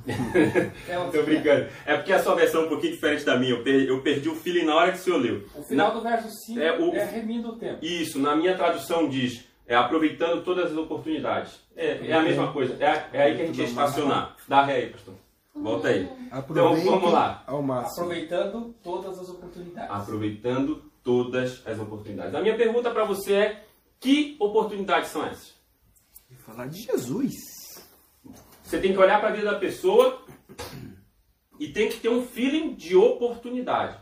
S2: Estou brincando. É porque a sua versão é um pouquinho diferente da minha. Eu perdi, eu perdi o feeling na hora que o senhor leu.
S4: O final na... do verso 5 é, o... é remindo o tempo.
S2: Isso, na minha tradução diz é aproveitando todas as oportunidades. É, é a mesma coisa. É, é aí que a gente ia estacionar. Dá ré aí, pastor. Volta aí. Então vamos lá.
S4: Aproveitando todas as oportunidades.
S2: Aproveitando todas as oportunidades. A minha pergunta para você é: que oportunidades são essas?
S3: Falar de Jesus.
S2: Você tem que olhar para a vida da pessoa e tem que ter um feeling de oportunidade.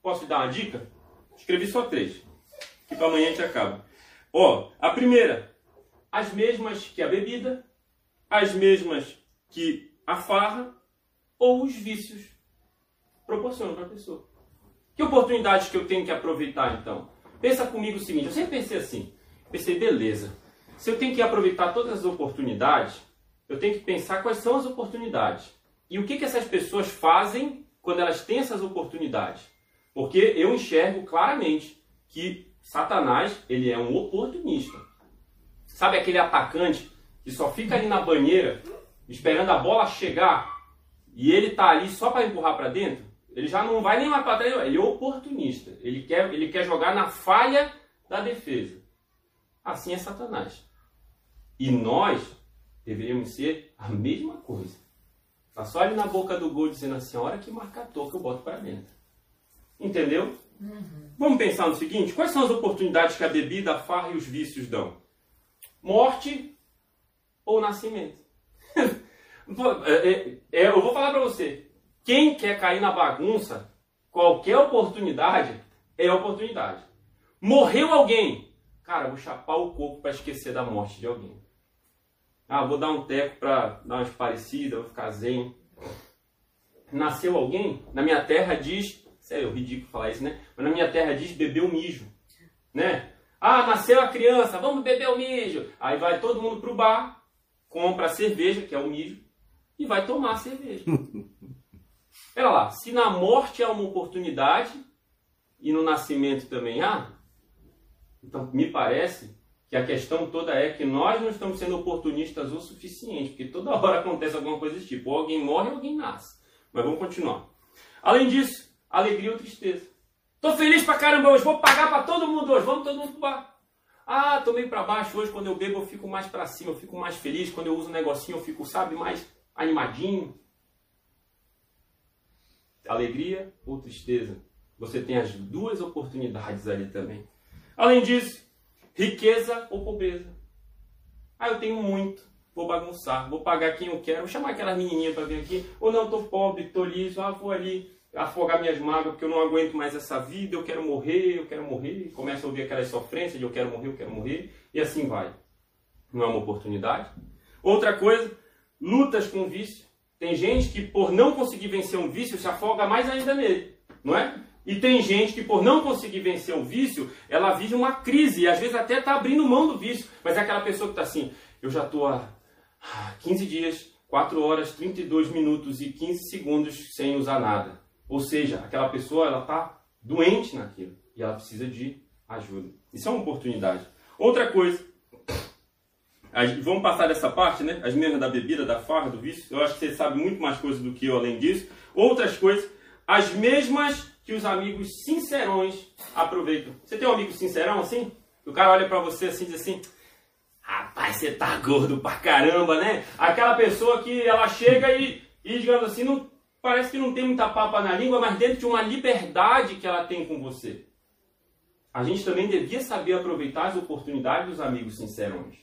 S2: Posso te dar uma dica? Escrevi só três. Que para amanhã a gente acaba. Ó, a primeira, as mesmas que a bebida, as mesmas que a farra ou os vícios proporcionam para a pessoa. Que oportunidades que eu tenho que aproveitar então? Pensa comigo o seguinte, eu sempre pensei assim, pensei, beleza, se eu tenho que aproveitar todas as oportunidades, eu tenho que pensar quais são as oportunidades. E o que, que essas pessoas fazem quando elas têm essas oportunidades. Porque eu enxergo claramente que Satanás, ele é um oportunista. Sabe aquele atacante que só fica ali na banheira esperando a bola chegar e ele tá ali só para empurrar para dentro? Ele já não vai nem mais para trás, ele é oportunista. Ele quer, ele quer jogar na falha da defesa. Assim é Satanás. E nós deveríamos ser a mesma coisa. Tá só ali na boca do gol dizendo assim, a hora que marcar toca eu boto para dentro. Entendeu? Uhum. Vamos pensar no seguinte: quais são as oportunidades que a bebida, a farra e os vícios dão? Morte ou nascimento? É, é, é, eu vou falar para você: quem quer cair na bagunça, qualquer oportunidade é oportunidade. Morreu alguém, cara, vou chapar o corpo para esquecer da morte de alguém. Ah, vou dar um teco para dar umas parecidas, vou ficar zen. Nasceu alguém? Na minha terra diz Sério, é ridículo falar isso, né? Mas na minha terra diz beber o mijo, né? Ah, nasceu a criança, vamos beber o mijo. Aí vai todo mundo pro bar, compra a cerveja, que é o mijo, e vai tomar a cerveja. Pera lá, se na morte há uma oportunidade e no nascimento também há, então me parece que a questão toda é que nós não estamos sendo oportunistas o suficiente, porque toda hora acontece alguma coisa desse tipo, ou alguém morre ou alguém nasce. Mas vamos continuar. Além disso, alegria ou tristeza. Tô feliz pra caramba hoje, vou pagar para todo mundo hoje, vamos todo mundo pro bar. Ah, meio para baixo hoje, quando eu bebo eu fico mais para cima, eu fico mais feliz, quando eu uso um negocinho eu fico, sabe, mais animadinho. Alegria ou tristeza? Você tem as duas oportunidades ali também. Além disso, riqueza ou pobreza? Ah, eu tenho muito, vou bagunçar, vou pagar quem eu quero, vou chamar aquela menininha para vir aqui, ou não, tô pobre, tô liso, ah, vou ali afogar minhas mágoas porque eu não aguento mais essa vida, eu quero morrer, eu quero morrer. Começa a ouvir aquela sofrência de eu quero morrer, eu quero morrer. E assim vai. Não é uma oportunidade. Outra coisa, lutas com vício. Tem gente que por não conseguir vencer um vício se afoga mais ainda nele, não é? E tem gente que por não conseguir vencer o vício, ela vive uma crise e às vezes até está abrindo mão do vício. Mas é aquela pessoa que está assim, eu já estou há 15 dias, 4 horas, 32 minutos e 15 segundos sem usar nada. Ou seja, aquela pessoa ela está doente naquilo e ela precisa de ajuda. Isso é uma oportunidade. Outra coisa, vamos passar dessa parte, né? As mesmas da bebida, da farra, do vício. Eu acho que você sabe muito mais coisas do que eu além disso. Outras coisas, as mesmas que os amigos sincerões aproveitam. Você tem um amigo sincerão assim? O cara olha para você assim e diz assim: Rapaz, você tá gordo pra caramba, né? Aquela pessoa que ela chega e, e digamos assim, não parece que não tem muita papa na língua, mas dentro de uma liberdade que ela tem com você. A gente também devia saber aproveitar as oportunidades dos amigos sincerões.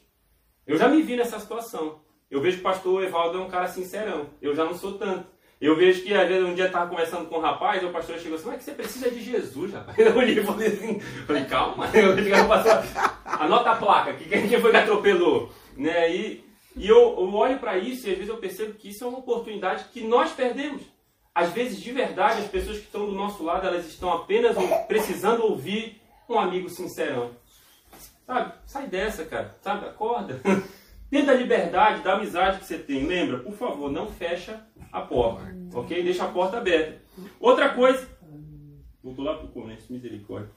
S2: Eu já me vi nessa situação. Eu vejo que o pastor Evaldo é um cara sincerão. Eu já não sou tanto. Eu vejo que, às vezes, um dia eu estava conversando com um rapaz, e o pastor chegou assim, mas que você precisa de Jesus, rapaz. Eu olhei e falei assim, falei, calma, eu digo, pastor, anota a placa, que quem foi que atropelou? Né? E, e eu, eu olho para isso e às vezes eu percebo que isso é uma oportunidade que nós perdemos. Às vezes, de verdade, as pessoas que estão do nosso lado, elas estão apenas precisando ouvir um amigo sincerão. Sabe? Sai dessa, cara. Sabe? Acorda. Dentro da liberdade, da amizade que você tem, lembra? Por favor, não fecha a porta, ok? Deixa a porta aberta. Outra coisa, voltou lá para o começo, misericórdia.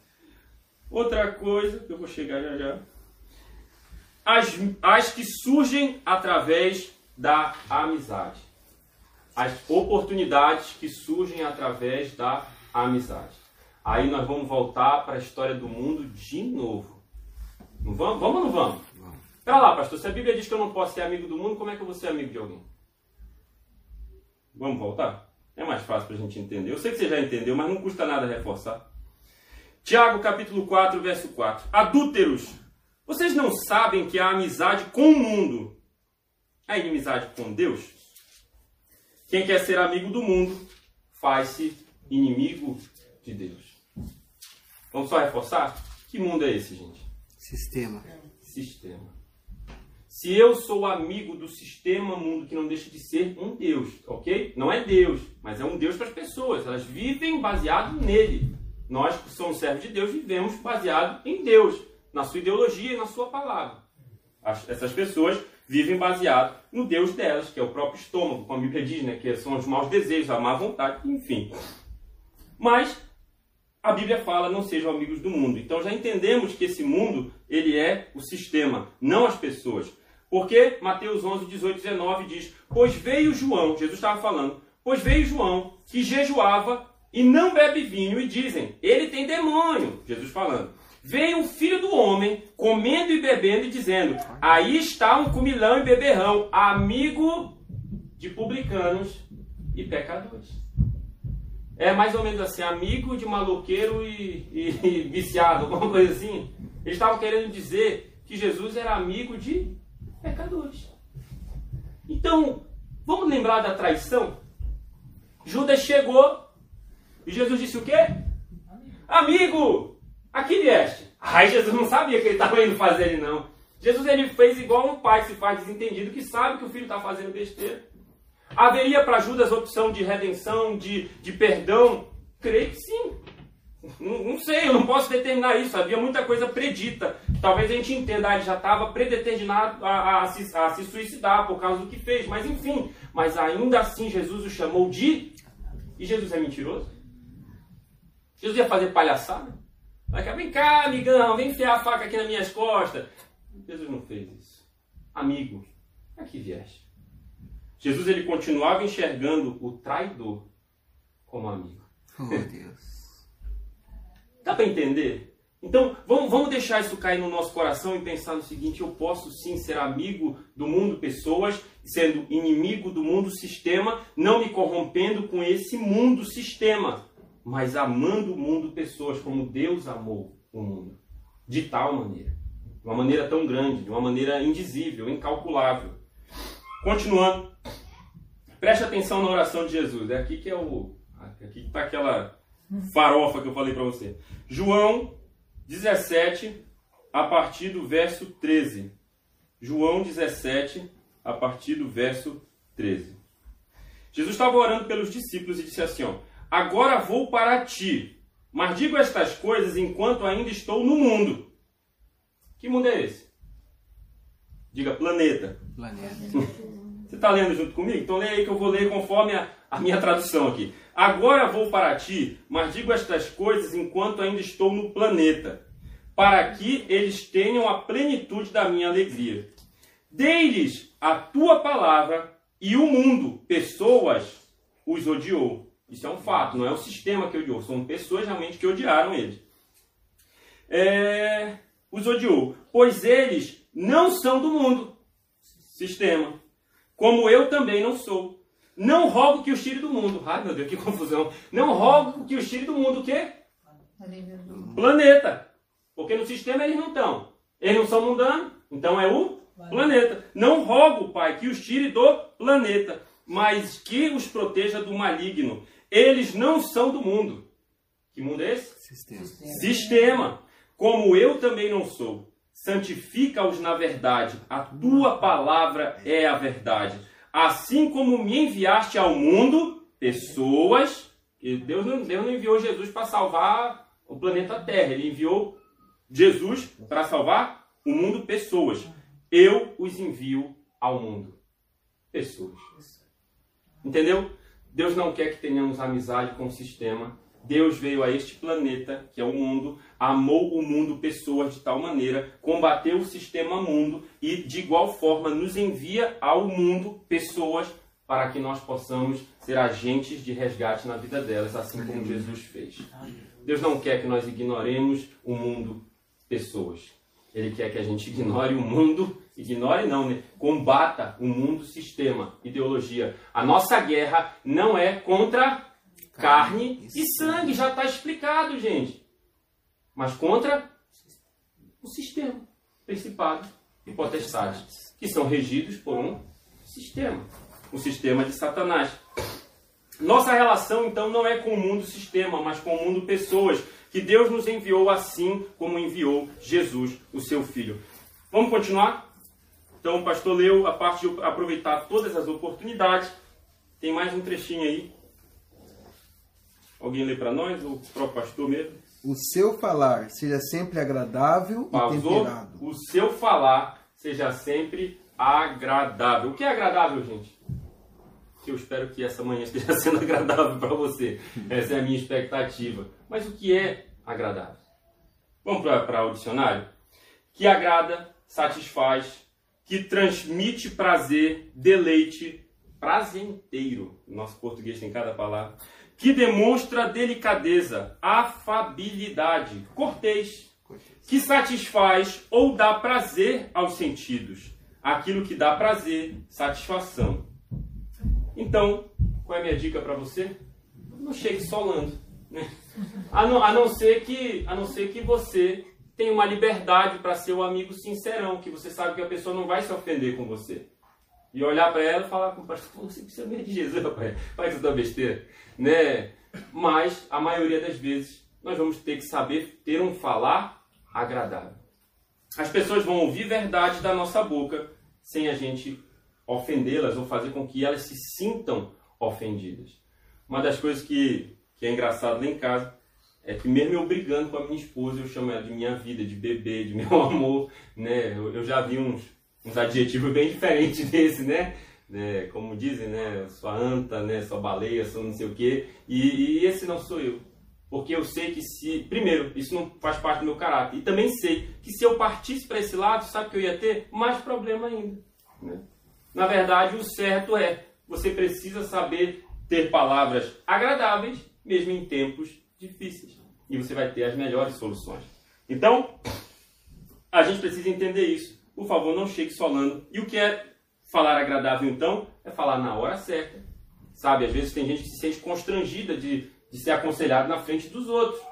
S2: Outra coisa que eu vou chegar já já. As, as que surgem através da amizade. As oportunidades que surgem através da amizade. Aí nós vamos voltar para a história do mundo de novo. Não vamos? Vamos ou não vamos? Pera lá, pastor, se a Bíblia diz que eu não posso ser amigo do mundo, como é que eu vou ser amigo de alguém? Vamos voltar? É mais fácil para a gente entender. Eu sei que você já entendeu, mas não custa nada reforçar. Tiago capítulo 4, verso 4. Adúlteros, vocês não sabem que a amizade com o mundo é inimizade com Deus? Quem quer ser amigo do mundo faz-se inimigo de Deus. Vamos só reforçar? Que mundo é esse, gente?
S3: Sistema.
S2: Sistema. Se eu sou amigo do sistema mundo que não deixa de ser um Deus, ok? Não é Deus, mas é um Deus para as pessoas. Elas vivem baseado nele. Nós que somos servos de Deus vivemos baseado em Deus, na sua ideologia e na sua palavra. As, essas pessoas vivem baseado no Deus delas, que é o próprio estômago, como a Bíblia diz, né? Que são os maus desejos, a má vontade, enfim. Mas a Bíblia fala não sejam amigos do mundo. Então já entendemos que esse mundo ele é o sistema, não as pessoas. Porque Mateus 11, 18, 19 diz: Pois veio João, Jesus estava falando, pois veio João, que jejuava e não bebe vinho, e dizem: Ele tem demônio. Jesus falando. Veio o filho do homem, comendo e bebendo, e dizendo: Aí está um comilão e beberrão, amigo de publicanos e pecadores. É mais ou menos assim, amigo de maloqueiro e, e, e viciado, alguma coisa assim. Eles estavam querendo dizer que Jesus era amigo de pecadores. Então, vamos lembrar da traição? Judas chegou e Jesus disse o quê? Amigo, aqui vieste. Ai, Jesus não sabia que ele estava indo fazer ele não. Jesus ele fez igual um pai se faz desentendido que sabe que o filho está fazendo besteira. Haveria para Judas opção de redenção, de, de perdão? Creio que sim. Não, não, sei, eu não posso determinar isso. Havia muita coisa predita. Talvez a gente entenda, ah, ele já estava predeterminado a, a, a, se, a, se, suicidar por causa do que fez. Mas enfim, mas ainda assim Jesus o chamou de. E Jesus é mentiroso? Jesus ia fazer palhaçada? Vai cá, vem cá, amigão, vem enfiar a faca aqui nas minhas costas. Jesus não fez isso. Amigo, aqui vieste. Jesus ele continuava enxergando o traidor como amigo.
S3: Oh, Deus.
S2: Dá para entender? Então, vamos, vamos deixar isso cair no nosso coração e pensar no seguinte: eu posso sim ser amigo do mundo, pessoas, sendo inimigo do mundo, sistema, não me corrompendo com esse mundo, sistema, mas amando o mundo, pessoas, como Deus amou o mundo. De tal maneira. De uma maneira tão grande, de uma maneira indizível, incalculável. Continuando. Preste atenção na oração de Jesus. É aqui que é o. Aqui está aquela farofa que eu falei para você. João 17, a partir do verso 13. João 17, a partir do verso 13. Jesus estava orando pelos discípulos e disse assim: ó, Agora vou para ti, mas digo estas coisas enquanto ainda estou no mundo. Que mundo é esse? Diga planeta.
S3: Planeta.
S2: Você está lendo junto comigo? Então leia aí que eu vou ler conforme a, a minha tradução aqui. Agora vou para ti, mas digo estas coisas enquanto ainda estou no planeta, para que eles tenham a plenitude da minha alegria. Dei-lhes a tua palavra e o mundo, pessoas, os odiou. Isso é um fato, não é o sistema que odiou, são pessoas realmente que odiaram eles. É, os odiou, pois eles não são do mundo, sistema, como eu também não sou. Não rogo que os tire do mundo. Ai, meu Deus, que confusão. Não rogo que os tire do mundo o quê? Planeta. Porque no sistema eles não estão. Eles não são mundanos, então é o planeta. Não rogo, Pai, que os tire do planeta, mas que os proteja do maligno. Eles não são do mundo. Que mundo é esse?
S3: Sistema.
S2: Sistema. Como eu também não sou. Santifica-os na verdade. A tua palavra é a verdade. Assim como me enviaste ao mundo, pessoas. Deus não, Deus não enviou Jesus para salvar o planeta Terra. Ele enviou Jesus para salvar o mundo, pessoas. Eu os envio ao mundo. Pessoas. Entendeu? Deus não quer que tenhamos amizade com o sistema. Deus veio a este planeta, que é o mundo, amou o mundo, pessoas de tal maneira, combateu o sistema mundo e, de igual forma, nos envia ao mundo pessoas para que nós possamos ser agentes de resgate na vida delas, assim como Jesus fez. Deus não quer que nós ignoremos o mundo, pessoas. Ele quer que a gente ignore o mundo, ignore não, né? Combata o mundo, sistema, ideologia. A nossa guerra não é contra carne e sangue, já está explicado, gente. Mas contra o sistema, principado e potestades, que são regidos por um sistema, o sistema de Satanás. Nossa relação, então, não é com o mundo sistema, mas com o mundo pessoas, que Deus nos enviou assim como enviou Jesus, o seu Filho. Vamos continuar? Então, o pastor leu a parte de aproveitar todas as oportunidades. Tem mais um trechinho aí. Alguém lê para nós? O próprio pastor mesmo?
S3: O seu falar seja sempre agradável e
S2: Pausou.
S3: temperado.
S2: O seu falar seja sempre agradável. O que é agradável, gente? Que eu espero que essa manhã esteja sendo agradável para você. Essa é a minha expectativa. Mas o que é agradável? Vamos para o dicionário? Que agrada, satisfaz, que transmite prazer, deleite, prazenteiro. Nosso português tem cada palavra. Que demonstra delicadeza, afabilidade, cortês, que satisfaz ou dá prazer aos sentidos. Aquilo que dá prazer, satisfação. Então, qual é a minha dica para você? Não chegue solando. Né? A, não, a, não ser que, a não ser que você tenha uma liberdade para ser o amigo sincerão, que você sabe que a pessoa não vai se ofender com você. E olhar para ela e falar com o pastor, você precisa mesmo de Jesus, rapaz. Faz essa besteira. Né? Mas, a maioria das vezes, nós vamos ter que saber ter um falar agradável. As pessoas vão ouvir verdade da nossa boca sem a gente ofendê-las ou fazer com que elas se sintam ofendidas. Uma das coisas que, que é engraçado lá em casa é que mesmo eu brigando com a minha esposa, eu chamo ela de minha vida, de bebê, de meu amor, né? Eu, eu já vi uns, uns adjetivos bem diferentes desse, né? né? Como dizem, né? Sua anta, né? Sua baleia, sua não sei o quê. E, e esse não sou eu. Porque eu sei que se... Primeiro, isso não faz parte do meu caráter. E também sei que se eu partisse para esse lado, sabe que eu ia ter? Mais problema ainda. Né? Na verdade, o certo é, você precisa saber ter palavras agradáveis, mesmo em tempos difíceis. E você vai ter as melhores soluções. Então, a gente precisa entender isso. Por favor, não chegue solando. E o que é falar agradável, então? É falar na hora certa. Sabe, às vezes tem gente que se sente constrangida de, de ser aconselhado na frente dos outros.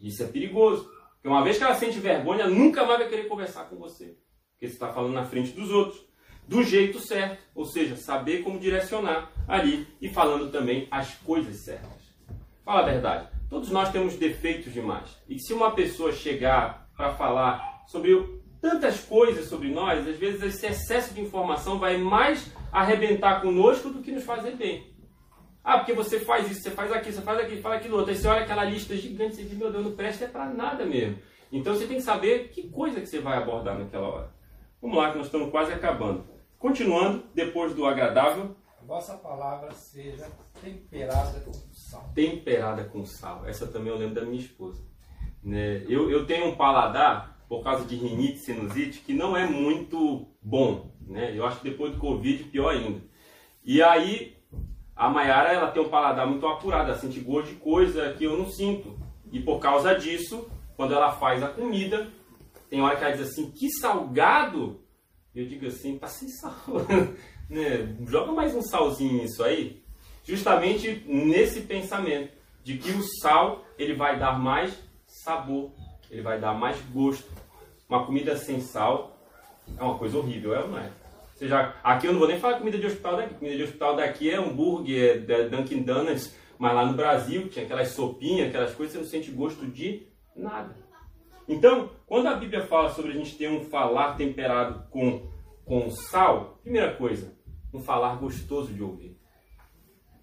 S2: Isso é perigoso. Porque uma vez que ela sente vergonha, nunca mais vai querer conversar com você. Porque você está falando na frente dos outros do jeito certo, ou seja, saber como direcionar ali e falando também as coisas certas. Fala a verdade, todos nós temos defeitos demais. E se uma pessoa chegar para falar sobre tantas coisas sobre nós, às vezes esse excesso de informação vai mais arrebentar conosco do que nos fazer bem. Ah, porque você faz isso, você faz aquilo, você faz aquilo, faz aquilo outro. Aí você olha aquela lista gigante e diz, meu Deus, não presta é para nada mesmo. Então você tem que saber que coisa que você vai abordar naquela hora. Vamos lá, que nós estamos quase acabando. Continuando, depois do agradável.
S4: A vossa palavra seja temperada com sal.
S2: Temperada com sal. Essa também eu lembro da minha esposa. Né? Eu, eu tenho um paladar, por causa de rinite, sinusite, que não é muito bom. Né? Eu acho que depois do Covid, pior ainda. E aí, a Mayara ela tem um paladar muito apurado, ela sente gosto de coisa que eu não sinto. E por causa disso, quando ela faz a comida, tem hora que ela diz assim, que salgado! eu digo assim, tá sem sal. né? Joga mais um salzinho nisso aí. Justamente nesse pensamento de que o sal ele vai dar mais sabor, ele vai dar mais gosto. Uma comida sem sal É uma coisa horrível, é ou não é? Ou seja, aqui eu não vou nem falar comida de hospital daqui. Comida de hospital daqui é hambúrguer, é Dunkin' Donuts, mas lá no Brasil tinha aquelas sopinhas, aquelas coisas, você não sente gosto de nada. Então, quando a Bíblia fala sobre a gente ter um falar temperado com, com sal, primeira coisa, um falar gostoso de ouvir.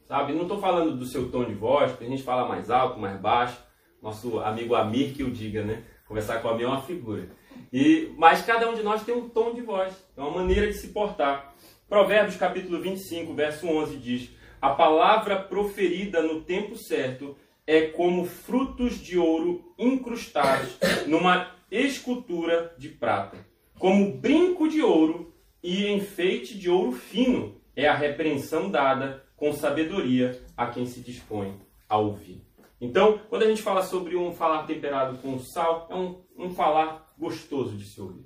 S2: Sabe? Não estou falando do seu tom de voz, porque a gente fala mais alto, mais baixo. Nosso amigo Amir que o diga, né? Conversar com a Amir é uma figura. E, mas cada um de nós tem um tom de voz, é uma maneira de se portar. Provérbios capítulo 25, verso 11 diz: A palavra proferida no tempo certo é como frutos de ouro incrustados numa escultura de prata. Como brinco de ouro e enfeite de ouro fino é a repreensão dada com sabedoria a quem se dispõe a ouvir. Então, quando a gente fala sobre um falar temperado com sal, é um, um falar gostoso de se ouvir.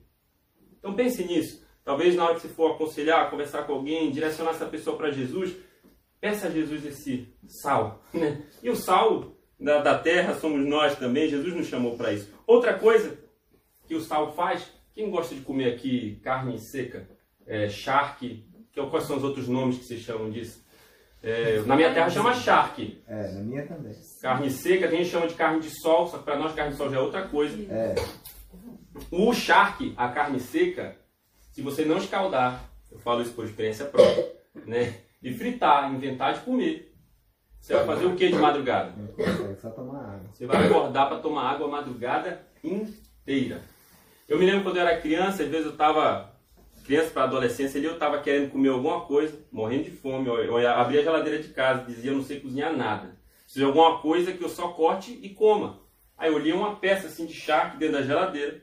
S2: Então pense nisso. Talvez na hora que você for aconselhar, conversar com alguém, direcionar essa pessoa para Jesus, peça a Jesus esse sal. Né? E o sal da, da terra somos nós também, Jesus nos chamou para isso. Outra coisa que o sal faz, quem gosta de comer aqui carne seca, é, charque, que, quais são os outros nomes que se chamam disso? É, na minha terra chama charque.
S5: É, na minha também.
S2: Carne seca, a gente chama de carne de sol, só que para nós carne de sol já é outra coisa.
S5: É.
S2: O charque, a carne seca, se você não escaldar, eu falo isso por experiência própria, né? E fritar, inventar de comer. Você vai fazer o que de madrugada?
S5: Só tomar água.
S2: Você vai acordar para tomar água a madrugada inteira. Eu me lembro quando eu era criança, às vezes eu estava criança para adolescência ali, eu estava querendo comer alguma coisa, morrendo de fome. Eu, eu abria a geladeira de casa, dizia eu não sei cozinhar nada. Preciso de alguma coisa que eu só corte e coma. Aí eu olhei uma peça assim de charque dentro da geladeira.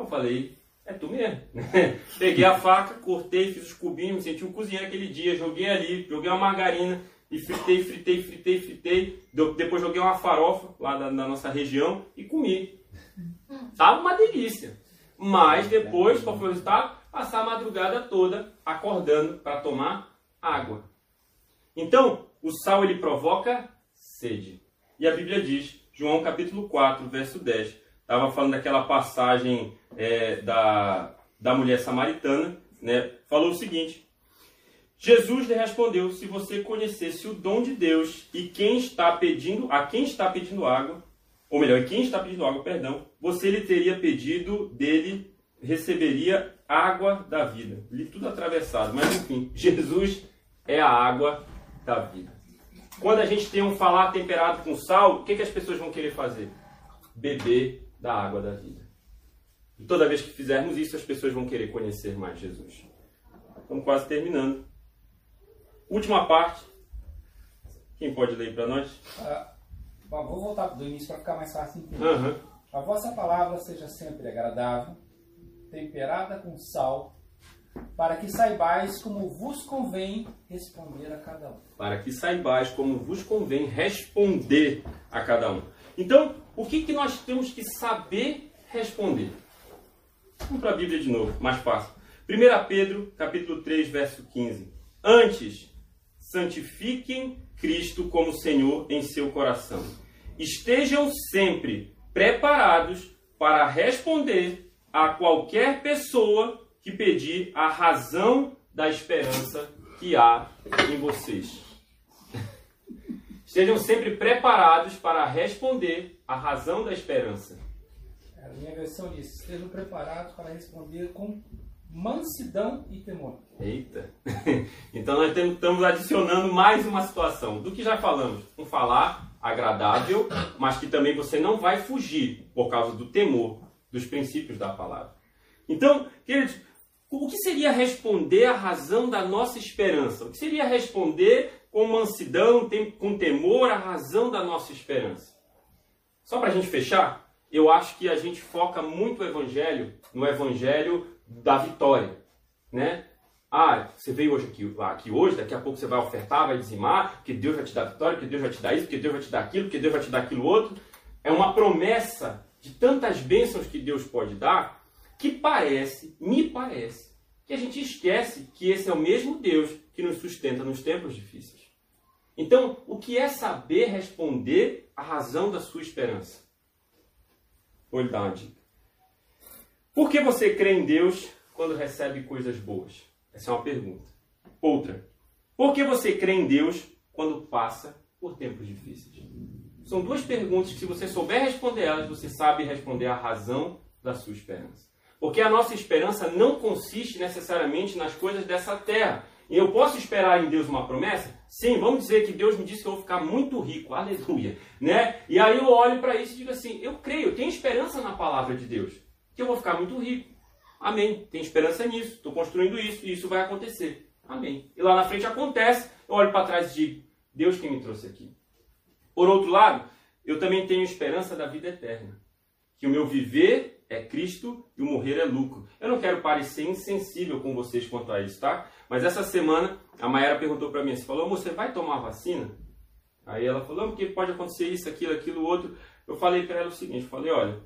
S2: Eu falei, é tu mesmo. Peguei a faca, cortei, fiz os cubinhos, me senti um cozinheiro aquele dia, joguei ali, joguei uma margarina e fritei, fritei, fritei, fritei. Depois joguei uma farofa lá da, na nossa região e comi. Tava uma delícia. Mas depois, qual foi o resultado? Passar a madrugada toda acordando para tomar água. Então, o sal ele provoca sede. E a Bíblia diz, João capítulo 4, verso 10, estava falando daquela passagem é, da, da mulher samaritana, né? falou o seguinte: Jesus lhe respondeu: Se você conhecesse o dom de Deus e quem está pedindo, a quem está pedindo água, ou melhor, quem está pedindo água, perdão, você lhe teria pedido dele, receberia água da vida. Li tudo atravessado, mas enfim, Jesus é a água da vida. Quando a gente tem um falar temperado com sal, o que, que as pessoas vão querer fazer? Beber da água da vida. E toda vez que fizermos isso, as pessoas vão querer conhecer mais Jesus. Estamos quase terminando. Última parte. Quem pode ler para nós?
S4: Ah, bom, vou voltar do início para ficar mais fácil entender.
S2: Uhum.
S4: A vossa palavra seja sempre agradável, temperada com sal, para que saibais como vos convém responder a cada um.
S2: Para que saibais como vos convém responder a cada um. Então, o que, que nós temos que saber responder? Vamos para a Bíblia de novo, mais fácil. 1 Pedro, capítulo 3, verso 15. Antes, santifiquem Cristo como Senhor em seu coração. Estejam sempre preparados para responder a qualquer pessoa que pedir a razão da esperança que há em vocês. Estejam sempre preparados para responder a razão da esperança.
S4: A minha versão diz: estejam preparados para responder com mansidão e temor.
S2: Eita! Então nós estamos adicionando mais uma situação do que já falamos. Um falar agradável, mas que também você não vai fugir por causa do temor dos princípios da palavra. Então, queridos, o que seria responder à razão da nossa esperança? O que seria responder com mansidão, com temor à razão da nossa esperança? Só para a gente fechar, eu acho que a gente foca muito o evangelho no evangelho da vitória, né? Ah, você veio hoje aqui, aqui hoje, daqui a pouco você vai ofertar, vai dizimar, porque Deus vai te dar vitória, porque Deus vai te dar isso, porque Deus vai te dar aquilo, porque Deus vai te dar aquilo outro. É uma promessa de tantas bênçãos que Deus pode dar, que parece, me parece, que a gente esquece que esse é o mesmo Deus que nos sustenta nos tempos difíceis. Então, o que é saber responder à razão da sua esperança? Vou lhe dar uma dica. Por que você crê em Deus quando recebe coisas boas? Essa é uma pergunta. Outra. Por que você crê em Deus quando passa por tempos difíceis? São duas perguntas que, se você souber responder elas, você sabe responder a razão da sua esperança. Porque a nossa esperança não consiste necessariamente nas coisas dessa terra. Eu posso esperar em Deus uma promessa? Sim, vamos dizer que Deus me disse que eu vou ficar muito rico, aleluia. Né? E aí eu olho para isso e digo assim: eu creio, eu tenho esperança na palavra de Deus, que eu vou ficar muito rico. Amém. Tenho esperança nisso, estou construindo isso e isso vai acontecer. Amém. E lá na frente acontece, eu olho para trás e digo: Deus que me trouxe aqui. Por outro lado, eu também tenho esperança da vida eterna. Que o meu viver é Cristo e o morrer é lucro. Eu não quero parecer insensível com vocês quanto a isso, tá? Mas essa semana a Mayara perguntou para mim, você falou, você vai tomar vacina? Aí ela falou, porque pode acontecer isso, aquilo, aquilo, outro. Eu falei para ela o seguinte, falei, olha,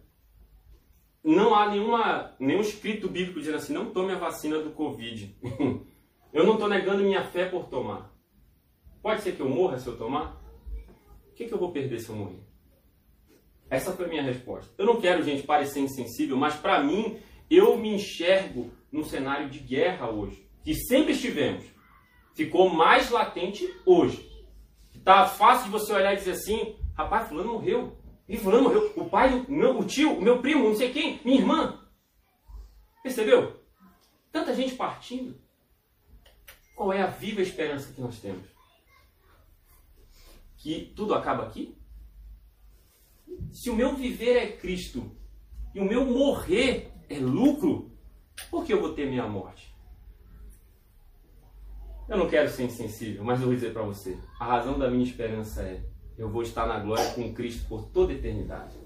S2: não há nenhuma, nenhum escrito bíblico dizendo assim, não tome a vacina do Covid. eu não estou negando minha fé por tomar. Pode ser que eu morra se eu tomar? O que, que eu vou perder se eu morrer? Essa foi a minha resposta. Eu não quero, gente, parecer insensível, mas para mim, eu me enxergo num cenário de guerra hoje, que sempre estivemos. Ficou mais latente hoje. Tá fácil de você olhar e dizer assim, rapaz, fulano morreu. E fulano morreu. O pai, o, o tio, o meu primo, não sei quem, minha irmã. Percebeu? Tanta gente partindo. Qual é a viva esperança que nós temos? Que tudo acaba aqui? Se o meu viver é Cristo e o meu morrer é lucro, por que eu vou ter minha morte? Eu não quero ser insensível, mas eu vou dizer para você: a razão da minha esperança é eu vou estar na glória com Cristo por toda a eternidade.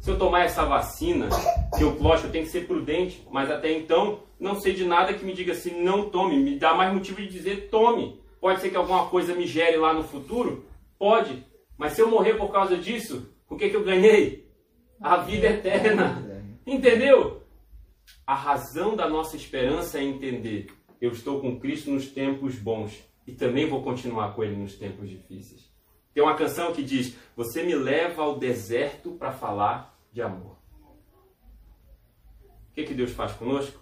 S2: Se eu tomar essa vacina, que eu, lógico, eu tenho que ser prudente, mas até então não sei de nada que me diga assim, não tome. Me dá mais motivo de dizer tome. Pode ser que alguma coisa me gere lá no futuro? Pode. Mas se eu morrer por causa disso, o que, que eu ganhei? A vida eterna. Entendeu? A razão da nossa esperança é entender: eu estou com Cristo nos tempos bons e também vou continuar com Ele nos tempos difíceis. Tem uma canção que diz: Você me leva ao deserto para falar de amor. O que, que Deus faz conosco?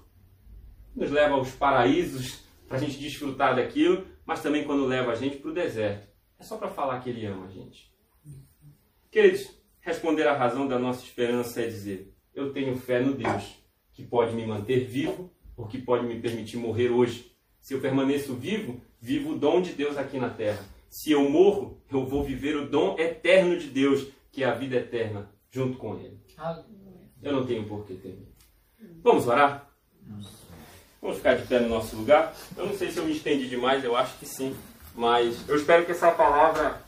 S2: Nos leva aos paraísos para a gente desfrutar daquilo, mas também quando leva a gente para o deserto. É só para falar que Ele ama a gente. Queridos, responder a razão da nossa esperança é dizer: Eu tenho fé no Deus que pode me manter vivo ou que pode me permitir morrer hoje. Se eu permaneço vivo, vivo o dom de Deus aqui na terra. Se eu morro, eu vou viver o dom eterno de Deus, que é a vida eterna, junto com Ele. Eu não tenho por que temer. Vamos orar? Vamos ficar de pé no nosso lugar? Eu não sei se eu me estendi demais, eu acho que sim. Mas eu espero que essa palavra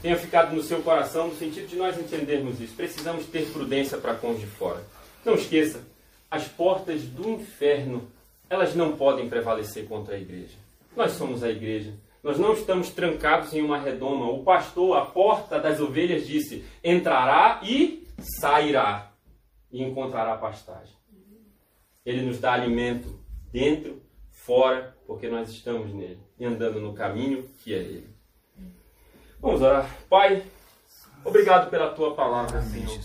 S2: tenha ficado no seu coração, no sentido de nós entendermos isso. Precisamos ter prudência para com os de fora. Não esqueça, as portas do inferno, elas não podem prevalecer contra a igreja. Nós somos a igreja. Nós não estamos trancados em uma redoma. O pastor, a porta das ovelhas, disse: entrará e sairá e encontrará pastagem. Ele nos dá alimento dentro, fora, porque nós estamos nele e andando no caminho que é ele. Vamos orar. Pai, obrigado pela tua palavra, Senhor.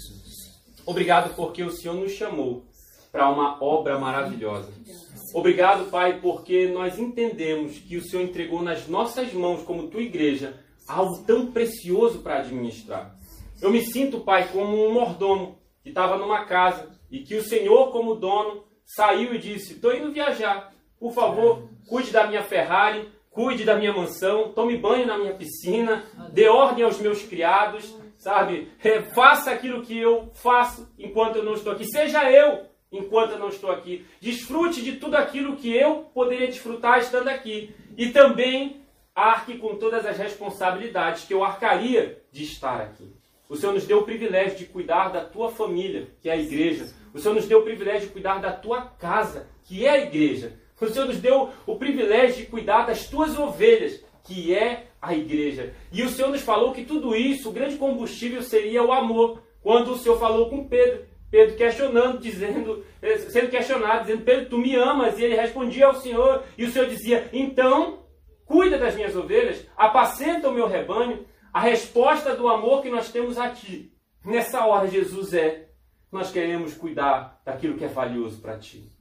S2: Obrigado porque o Senhor nos chamou para uma obra maravilhosa. Obrigado, Pai, porque nós entendemos que o Senhor entregou nas nossas mãos, como tua igreja, algo tão precioso para administrar. Eu me sinto, Pai, como um mordomo que estava numa casa e que o Senhor, como dono, saiu e disse: Estou indo viajar. Por favor, cuide da minha Ferrari, cuide da minha mansão, tome banho na minha piscina, dê ordem aos meus criados, sabe? Faça aquilo que eu faço enquanto eu não estou aqui. Seja eu enquanto eu não estou aqui. Desfrute de tudo aquilo que eu poderia desfrutar estando aqui. E também arque com todas as responsabilidades que eu arcaria de estar aqui. O Senhor nos deu o privilégio de cuidar da tua família, que é a igreja. O Senhor nos deu o privilégio de cuidar da tua casa, que é a igreja. O Senhor nos deu o privilégio de cuidar das tuas ovelhas, que é a igreja. E o Senhor nos falou que tudo isso, o grande combustível seria o amor. Quando o Senhor falou com Pedro, Pedro questionando, dizendo, eh, sendo questionado, dizendo, Pedro, tu me amas? E ele respondia ao Senhor, e o Senhor dizia, então, cuida das minhas ovelhas, apacenta o meu rebanho. A resposta do amor que nós temos a ti, nessa hora, Jesus, é, nós queremos cuidar daquilo que é valioso para ti.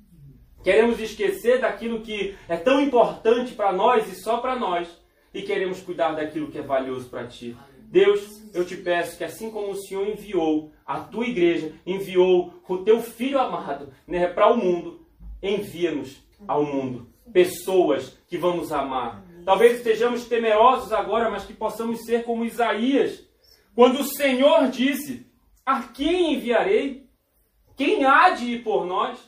S2: Queremos esquecer daquilo que é tão importante para nós e só para nós. E queremos cuidar daquilo que é valioso para ti. Deus, eu te peço que assim como o Senhor enviou a tua igreja, enviou o teu filho amado né, para o mundo, envia-nos ao mundo. Pessoas que vamos amar. Talvez estejamos temerosos agora, mas que possamos ser como Isaías, quando o Senhor disse: A quem enviarei? Quem há de ir por nós?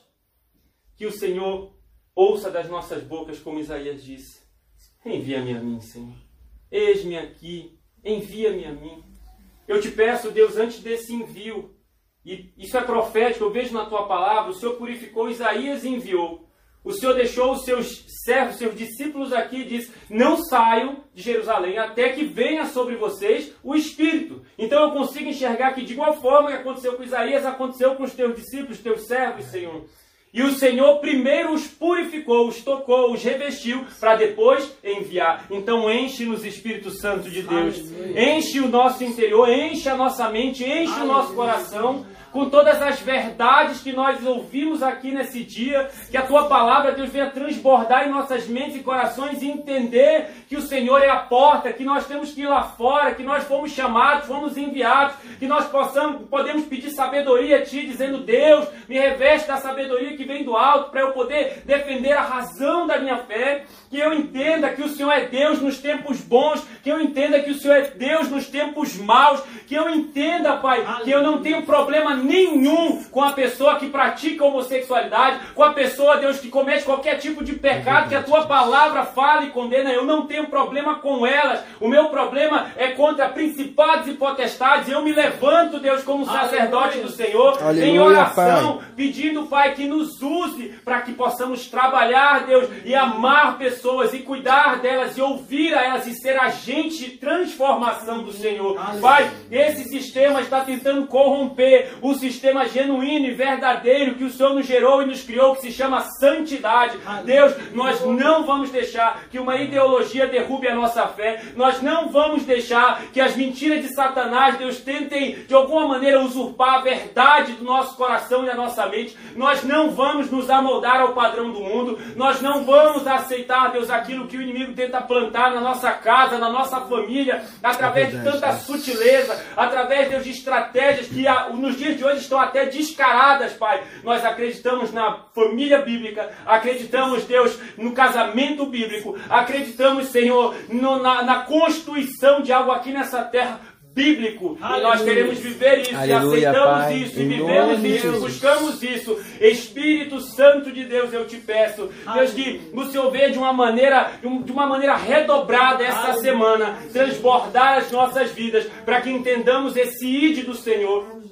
S2: Que o Senhor ouça das nossas bocas, como Isaías disse: Envia-me a mim, Senhor. Eis-me aqui, envia-me a mim. Eu te peço, Deus, antes desse envio, e isso é profético, eu vejo na tua palavra, o Senhor purificou Isaías e enviou. O Senhor deixou os seus servos, seus discípulos aqui e diz: Não saiam de Jerusalém até que venha sobre vocês o Espírito. Então eu consigo enxergar que, de igual forma que aconteceu com Isaías, aconteceu com os teus discípulos, teus servos, Senhor. E o Senhor primeiro os purificou, os tocou, os revestiu, para depois enviar. Então enche-nos Espírito Santo de Deus. Enche o nosso interior, enche a nossa mente, enche o nosso coração com todas as verdades que nós ouvimos aqui nesse dia, que a tua palavra, Deus, venha transbordar em nossas mentes e corações e entender que o Senhor é a porta, que nós temos que ir lá fora, que nós fomos chamados, fomos enviados, que nós possamos, podemos pedir sabedoria a Ti, dizendo, Deus, me reveste da sabedoria que vem do alto, para eu poder defender a razão da minha fé, que eu entenda que o Senhor é Deus nos tempos bons, que eu entenda que o Senhor é Deus nos tempos maus, que eu entenda, Pai, que eu não tenho problema nenhum com a pessoa que pratica homossexualidade, com a pessoa, Deus, que comete qualquer tipo de pecado, que a tua palavra fala e condena. Eu não tenho problema com elas. O meu problema é contra principados e potestades. Eu me levanto, Deus, como sacerdote do Senhor,
S3: Aleluia,
S2: em oração,
S3: Pai.
S2: pedindo, Pai, que nos use para que possamos trabalhar, Deus, e amar pessoas e cuidar delas e ouvir a elas e ser agente de transformação do Senhor. Pai, esse sistema está tentando corromper o sistema genuíno e verdadeiro que o Senhor nos gerou e nos criou, que se chama santidade. Deus, nós não vamos deixar que uma ideologia derrube a nossa fé. Nós não vamos deixar que as mentiras de Satanás, Deus, tentem de alguma maneira usurpar a verdade do nosso coração e da nossa mente. Nós não vamos nos amoldar ao padrão do mundo. Nós não vamos aceitar, Deus, aquilo que o inimigo tenta plantar na nossa casa, na nossa família, através de tanta sutileza, através, Deus, de estratégias que ah, nos dias de hoje estão até descaradas, Pai. Nós acreditamos na família bíblica, acreditamos, Deus, no casamento bíblico, acreditamos, Senhor, no- na, na constituição de algo aqui nessa terra bíblico. E nós queremos viver isso,
S3: Aleluia,
S2: e aceitamos
S3: Pai.
S2: isso, e
S3: Em
S2: vivemos isso,
S3: Jesus.
S2: buscamos isso. Espírito Santo de Deus, eu te peço, Deus, que o Senhor venha de uma maneira, de uma maneira redobrada essa semana, transbordar as nossas vidas, para que entendamos esse ide do Senhor.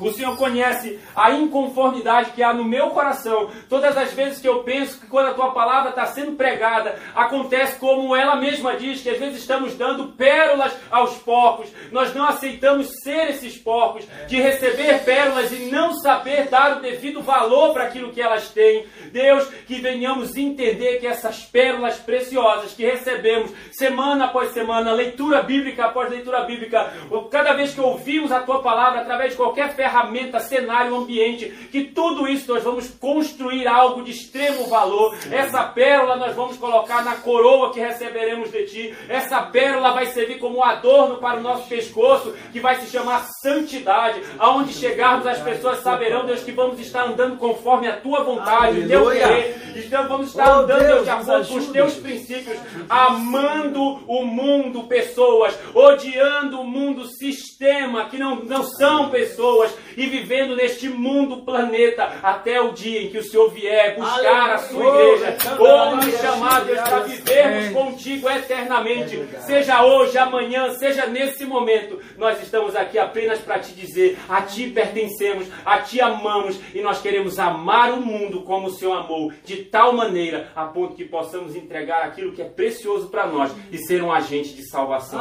S2: O Senhor conhece a inconformidade que há no meu coração. Todas as vezes que eu penso que quando a tua palavra está sendo pregada, acontece como ela mesma diz, que às vezes estamos dando pérolas aos porcos. Nós não aceitamos ser esses porcos, de receber pérolas e não saber dar o devido valor para aquilo que elas têm. Deus, que venhamos entender que essas pérolas preciosas que recebemos semana após semana, leitura bíblica após leitura bíblica, cada vez que ouvimos a tua palavra, através de qualquer ferramenta, cenário, ambiente, que tudo isso nós vamos construir algo de extremo valor. Essa pérola nós vamos colocar na coroa que receberemos de ti. Essa pérola vai servir como um adorno para o nosso pescoço, que vai se chamar santidade. Aonde chegarmos, as pessoas saberão, Deus, que vamos estar andando conforme a tua vontade, o teu querer. Então vamos estar
S3: Oh,
S2: andando,
S3: Deus,
S2: de acordo com os teus princípios, amando o mundo, pessoas, odiando o mundo, sistema, que não, não são pessoas, e vivendo neste mundo, planeta, até o dia em que o Senhor vier buscar a sua igreja, ou nos chamar, Deus, para vivermos contigo eternamente, seja hoje, amanhã, seja nesse momento, nós estamos aqui apenas para te dizer: a ti pertencemos, a ti amamos, e nós queremos amar o mundo como o Senhor amou, de tal maneira a ponto que possamos entregar aquilo que é precioso para nós e ser um agente de salvação.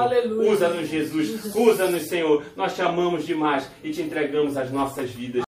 S2: Usa-nos, Jesus, usa-nos, Senhor. Nós te amamos demais e te as nossas vidas.